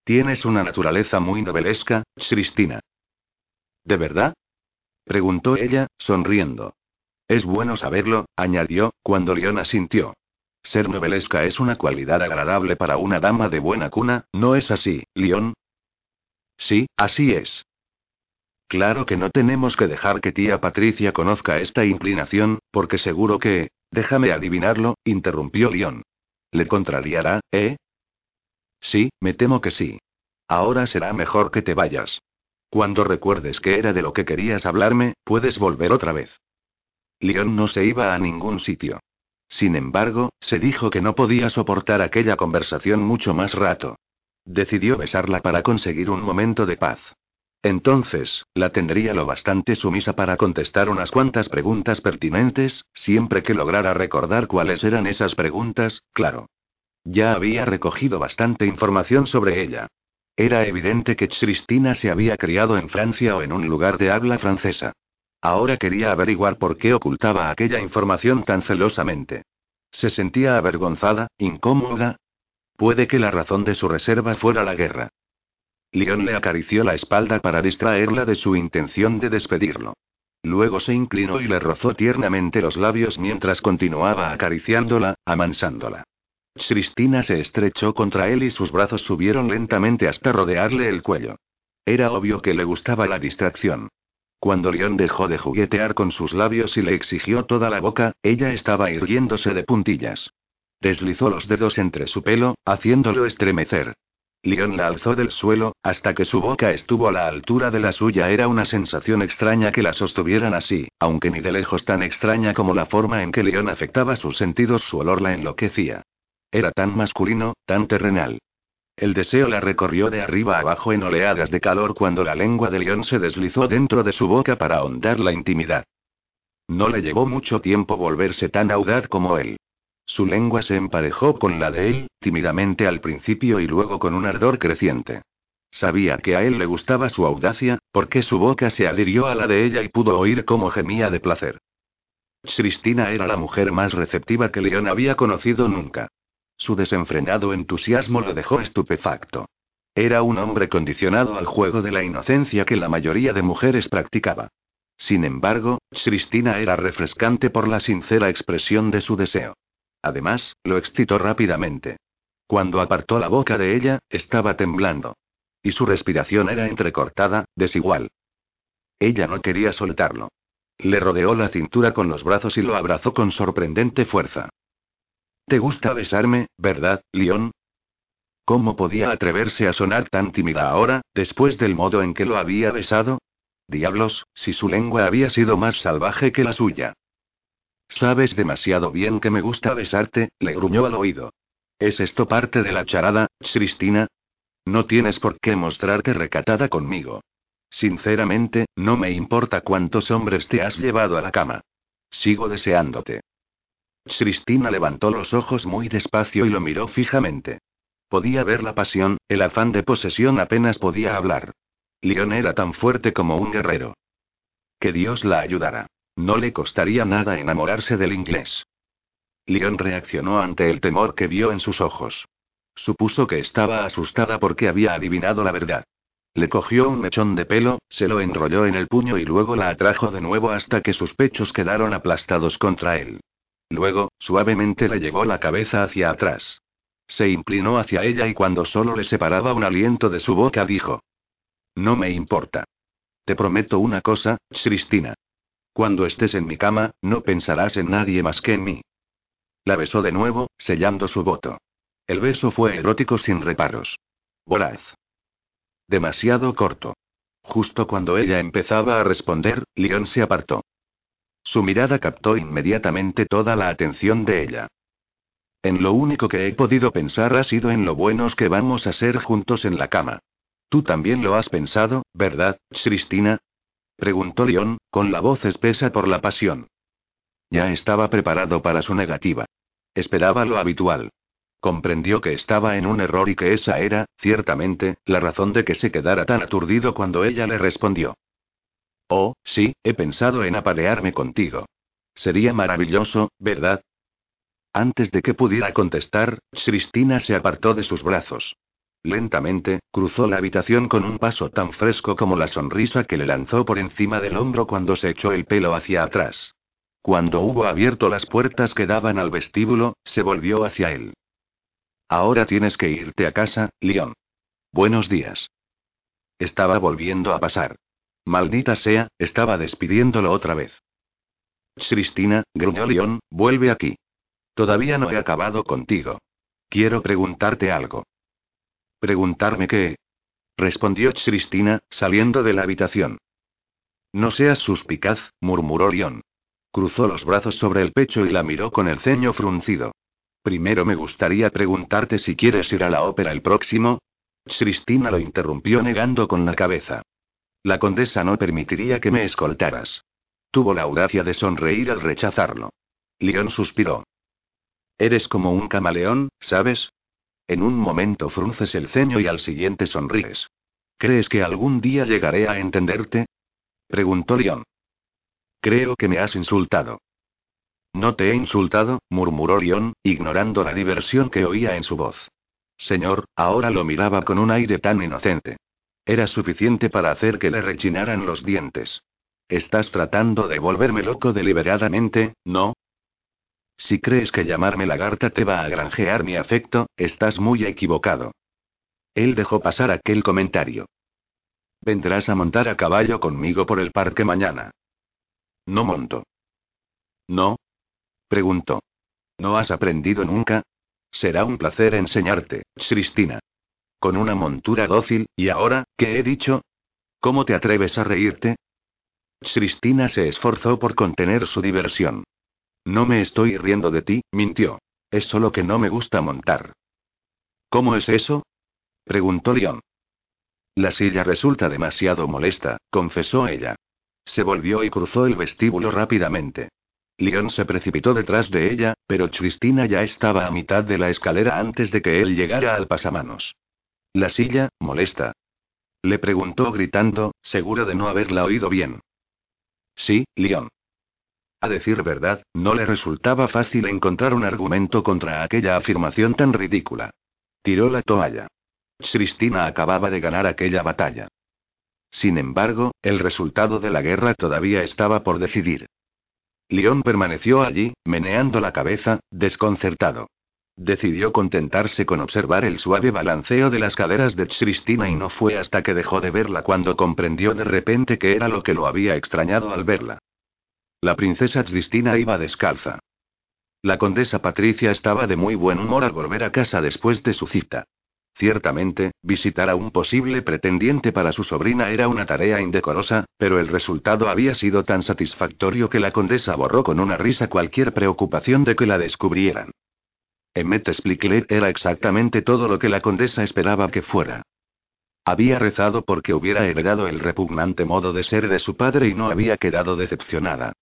A: Tienes una naturaleza muy novelesca, Cristina. ¿De verdad? preguntó ella, sonriendo. Es bueno saberlo, añadió, cuando León asintió. Ser novelesca es una cualidad agradable para una dama de buena cuna, ¿no es así, León? Sí, así es. Claro que no tenemos que dejar que tía Patricia conozca esta inclinación, porque seguro que... Déjame adivinarlo, interrumpió León. ¿Le contrariará, eh? Sí, me temo que sí. Ahora será mejor que te vayas. Cuando recuerdes que era de lo que querías hablarme, puedes volver otra vez. León no se iba a ningún sitio. Sin embargo, se dijo que no podía soportar aquella conversación mucho más rato. Decidió besarla para conseguir un momento de paz. Entonces, la tendría lo bastante sumisa para contestar unas cuantas preguntas pertinentes, siempre que lograra recordar cuáles eran esas preguntas, claro. Ya había recogido bastante información sobre ella. Era evidente que Cristina se había criado en Francia o en un lugar de habla francesa. Ahora quería averiguar por qué ocultaba aquella información tan celosamente. Se sentía avergonzada, incómoda. Puede que la razón de su reserva fuera la guerra. León le acarició la espalda para distraerla de su intención de despedirlo. Luego se inclinó y le rozó tiernamente los labios mientras continuaba acariciándola, amansándola. Cristina se estrechó contra él y sus brazos subieron lentamente hasta rodearle el cuello. Era obvio que le gustaba la distracción. Cuando León dejó de juguetear con sus labios y le exigió toda la boca, ella estaba irguiéndose de puntillas. Deslizó los dedos entre su pelo, haciéndolo estremecer. León la alzó del suelo, hasta que su boca estuvo a la altura de la suya. Era una sensación extraña que la sostuvieran así, aunque ni de lejos tan extraña como la forma en que León afectaba sus sentidos. Su olor la enloquecía. Era tan masculino, tan terrenal. El deseo la recorrió de arriba abajo en oleadas de calor cuando la lengua de León se deslizó dentro de su boca para ahondar la intimidad. No le llevó mucho tiempo volverse tan audaz como él. Su lengua se emparejó con la de él, tímidamente al principio y luego con un ardor creciente. Sabía que a él le gustaba su audacia, porque su boca se adhirió a la de ella y pudo oír cómo gemía de placer. Cristina era la mujer más receptiva que León había conocido nunca. Su desenfrenado entusiasmo lo dejó estupefacto. Era un hombre condicionado al juego de la inocencia que la mayoría de mujeres practicaba. Sin embargo, Cristina era refrescante por la sincera expresión de su deseo. Además, lo excitó rápidamente. Cuando apartó la boca de ella, estaba temblando. Y su respiración era entrecortada, desigual. Ella no quería soltarlo. Le rodeó la cintura con los brazos y lo abrazó con sorprendente fuerza. ¿Te gusta besarme, verdad, León? ¿Cómo podía atreverse a sonar tan tímida ahora, después del modo en que lo había besado? Diablos, si su lengua había sido más salvaje que la suya. Sabes demasiado bien que me gusta besarte, le gruñó al oído. ¿Es esto parte de la charada, Cristina? No tienes por qué mostrarte recatada conmigo. Sinceramente, no me importa cuántos hombres te has llevado a la cama. Sigo deseándote. Cristina levantó los ojos muy despacio y lo miró fijamente. Podía ver la pasión, el afán de posesión apenas podía hablar. León era tan fuerte como un guerrero. Que Dios la ayudara. No le costaría nada enamorarse del inglés. Leon reaccionó ante el temor que vio en sus ojos. Supuso que estaba asustada porque había adivinado la verdad. Le cogió un mechón de pelo, se lo enrolló en el puño y luego la atrajo de nuevo hasta que sus pechos quedaron aplastados contra él. Luego, suavemente le llevó la cabeza hacia atrás. Se inclinó hacia ella y cuando solo le separaba un aliento de su boca dijo. No me importa. Te prometo una cosa, Cristina. Cuando estés en mi cama, no pensarás en nadie más que en mí. La besó de nuevo, sellando su voto. El beso fue erótico sin reparos. Voraz. Demasiado corto. Justo cuando ella empezaba a responder, León se apartó. Su mirada captó inmediatamente toda la atención de ella. En lo único que he podido pensar ha sido en lo buenos que vamos a ser juntos en la cama. Tú también lo has pensado, ¿verdad, Cristina? Preguntó León, con la voz espesa por la pasión. Ya estaba preparado para su negativa. Esperaba lo habitual. Comprendió que estaba en un error y que esa era, ciertamente, la razón de que se quedara tan aturdido cuando ella le respondió. Oh, sí, he pensado en aparearme contigo. Sería maravilloso, ¿verdad? Antes de que pudiera contestar, Cristina se apartó de sus brazos. Lentamente, cruzó la habitación con un paso tan fresco como la sonrisa que le lanzó por encima del hombro cuando se echó el pelo hacia atrás. Cuando hubo abierto las puertas que daban al vestíbulo, se volvió hacia él. Ahora tienes que irte a casa, León. Buenos días. Estaba volviendo a pasar. Maldita sea, estaba despidiéndolo otra vez. Cristina, gruñó León, vuelve aquí. Todavía no he acabado contigo. Quiero preguntarte algo. ¿Preguntarme qué? respondió Cristina, saliendo de la habitación. No seas suspicaz, murmuró León. Cruzó los brazos sobre el pecho y la miró con el ceño fruncido. Primero me gustaría preguntarte si quieres ir a la ópera el próximo. Cristina lo interrumpió negando con la cabeza. La condesa no permitiría que me escoltaras. Tuvo la audacia de sonreír al rechazarlo. León suspiró. Eres como un camaleón, ¿sabes? En un momento frunces el ceño y al siguiente sonríes. ¿Crees que algún día llegaré a entenderte? preguntó León. Creo que me has insultado. No te he insultado, murmuró León, ignorando la diversión que oía en su voz. Señor, ahora lo miraba con un aire tan inocente. Era suficiente para hacer que le rechinaran los dientes. Estás tratando de volverme loco deliberadamente, ¿no? Si crees que llamarme lagarta te va a granjear mi afecto, estás muy equivocado. Él dejó pasar aquel comentario. Vendrás a montar a caballo conmigo por el parque mañana. No monto. ¿No? Preguntó. ¿No has aprendido nunca? Será un placer enseñarte, Cristina. Con una montura dócil, ¿y ahora, qué he dicho? ¿Cómo te atreves a reírte? Cristina se esforzó por contener su diversión. No me estoy riendo de ti, mintió. Es solo que no me gusta montar. ¿Cómo es eso? preguntó León. La silla resulta demasiado molesta, confesó ella. Se volvió y cruzó el vestíbulo rápidamente. León se precipitó detrás de ella, pero Cristina ya estaba a mitad de la escalera antes de que él llegara al pasamanos. La silla, molesta. Le preguntó gritando, seguro de no haberla oído bien. Sí, León. A decir verdad, no le resultaba fácil encontrar un argumento contra aquella afirmación tan ridícula. Tiró la toalla. Cristina acababa de ganar aquella batalla. Sin embargo, el resultado de la guerra todavía estaba por decidir. León permaneció allí, meneando la cabeza, desconcertado. Decidió contentarse con observar el suave balanceo de las caderas de Cristina y no fue hasta que dejó de verla cuando comprendió de repente que era lo que lo había extrañado al verla. La princesa Cristina iba descalza. La condesa Patricia estaba de muy buen humor al volver a casa después de su cita. Ciertamente, visitar a un posible pretendiente para su sobrina era una tarea indecorosa, pero el resultado había sido tan satisfactorio que la condesa borró con una risa cualquier preocupación de que la descubrieran. Emmet Splickler era exactamente todo lo que la condesa esperaba que fuera. Había rezado porque hubiera heredado el repugnante modo de ser de su padre y no había quedado decepcionada.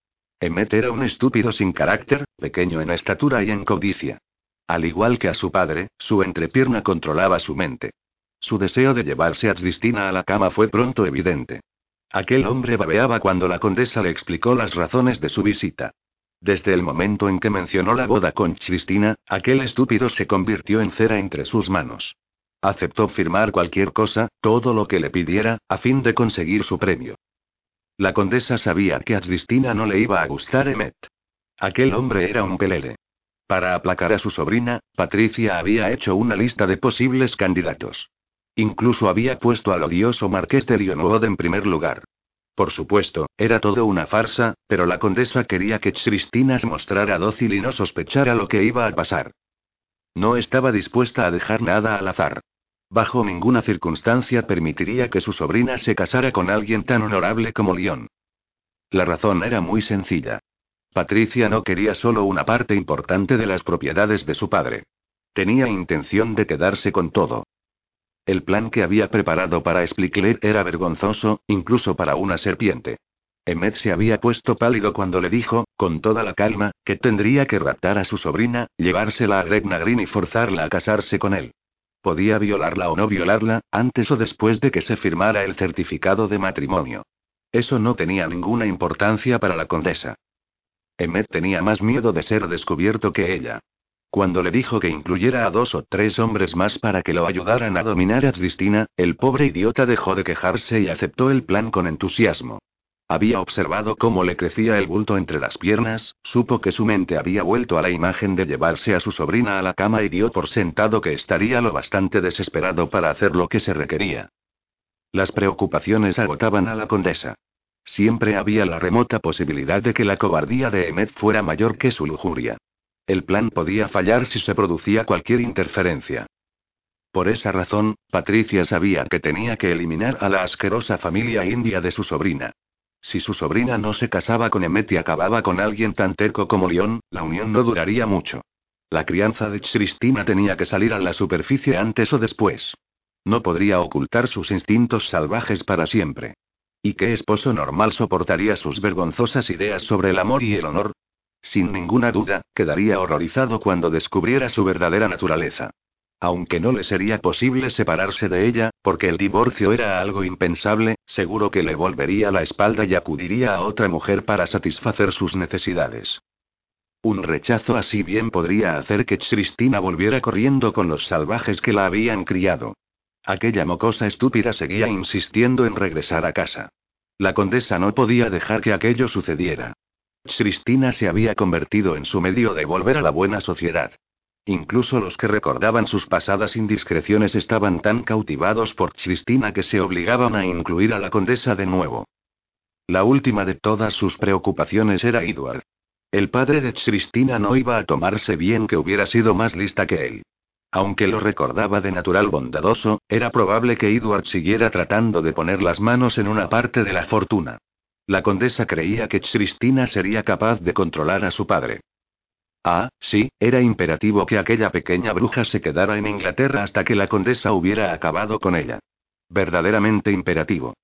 A: Emmet era un estúpido sin carácter, pequeño en estatura y en codicia. Al igual que a su padre, su entrepierna controlaba su mente. Su deseo de llevarse a Cristina a la cama fue pronto evidente. Aquel hombre babeaba cuando la condesa le explicó las razones de su visita. Desde el momento en que mencionó la boda con Cristina, aquel estúpido se convirtió en cera entre sus manos. Aceptó firmar cualquier cosa, todo lo que le pidiera, a fin de conseguir su premio. La condesa sabía que a Cristina no le iba a gustar Emmet. Aquel hombre era un pelele. Para aplacar a su sobrina, Patricia había hecho una lista de posibles candidatos. Incluso había puesto al odioso marqués de Lionwood en primer lugar. Por supuesto, era todo una farsa, pero la condesa quería que Cristina se mostrara dócil y no sospechara lo que iba a pasar. No estaba dispuesta a dejar nada al azar. Bajo ninguna circunstancia permitiría que su sobrina se casara con alguien tan honorable como León. La razón era muy sencilla. Patricia no quería solo una parte importante de las propiedades de su padre. Tenía intención de quedarse con todo. El plan que había preparado para Splickler era vergonzoso, incluso para una serpiente. Emmet se había puesto pálido cuando le dijo, con toda la calma, que tendría que raptar a su sobrina, llevársela a Gretna Green y forzarla a casarse con él. Podía violarla o no violarla, antes o después de que se firmara el certificado de matrimonio. Eso no tenía ninguna importancia para la condesa. Emmet tenía más miedo de ser descubierto que ella. Cuando le dijo que incluyera a dos o tres hombres más para que lo ayudaran a dominar a Tristina, el pobre idiota dejó de quejarse y aceptó el plan con entusiasmo. Había observado cómo le crecía el bulto entre las piernas, supo que su mente había vuelto a la imagen de llevarse a su sobrina a la cama y dio por sentado que estaría lo bastante desesperado para hacer lo que se requería. Las preocupaciones agotaban a la condesa. Siempre había la remota posibilidad de que la cobardía de Emmet fuera mayor que su lujuria. El plan podía fallar si se producía cualquier interferencia. Por esa razón, Patricia sabía que tenía que eliminar a la asquerosa familia india de su sobrina. Si su sobrina no se casaba con Emmet y acababa con alguien tan terco como León, la unión no duraría mucho. La crianza de Cristina tenía que salir a la superficie antes o después. No podría ocultar sus instintos salvajes para siempre. ¿Y qué esposo normal soportaría sus vergonzosas ideas sobre el amor y el honor? Sin ninguna duda, quedaría horrorizado cuando descubriera su verdadera naturaleza. Aunque no le sería posible separarse de ella, porque el divorcio era algo impensable, seguro que le volvería la espalda y acudiría a otra mujer para satisfacer sus necesidades. Un rechazo así bien podría hacer que Cristina volviera corriendo con los salvajes que la habían criado. Aquella mocosa estúpida seguía insistiendo en regresar a casa. La condesa no podía dejar que aquello sucediera. Cristina se había convertido en su medio de volver a la buena sociedad. Incluso los que recordaban sus pasadas indiscreciones estaban tan cautivados por Cristina que se obligaban a incluir a la condesa de nuevo. La última de todas sus preocupaciones era Edward. El padre de Cristina no iba a tomarse bien que hubiera sido más lista que él. Aunque lo recordaba de natural bondadoso, era probable que Edward siguiera tratando de poner las manos en una parte de la fortuna. La condesa creía que Cristina sería capaz de controlar a su padre. Ah, sí, era imperativo que aquella pequeña bruja se quedara en Inglaterra hasta que la condesa hubiera acabado con ella. Verdaderamente imperativo.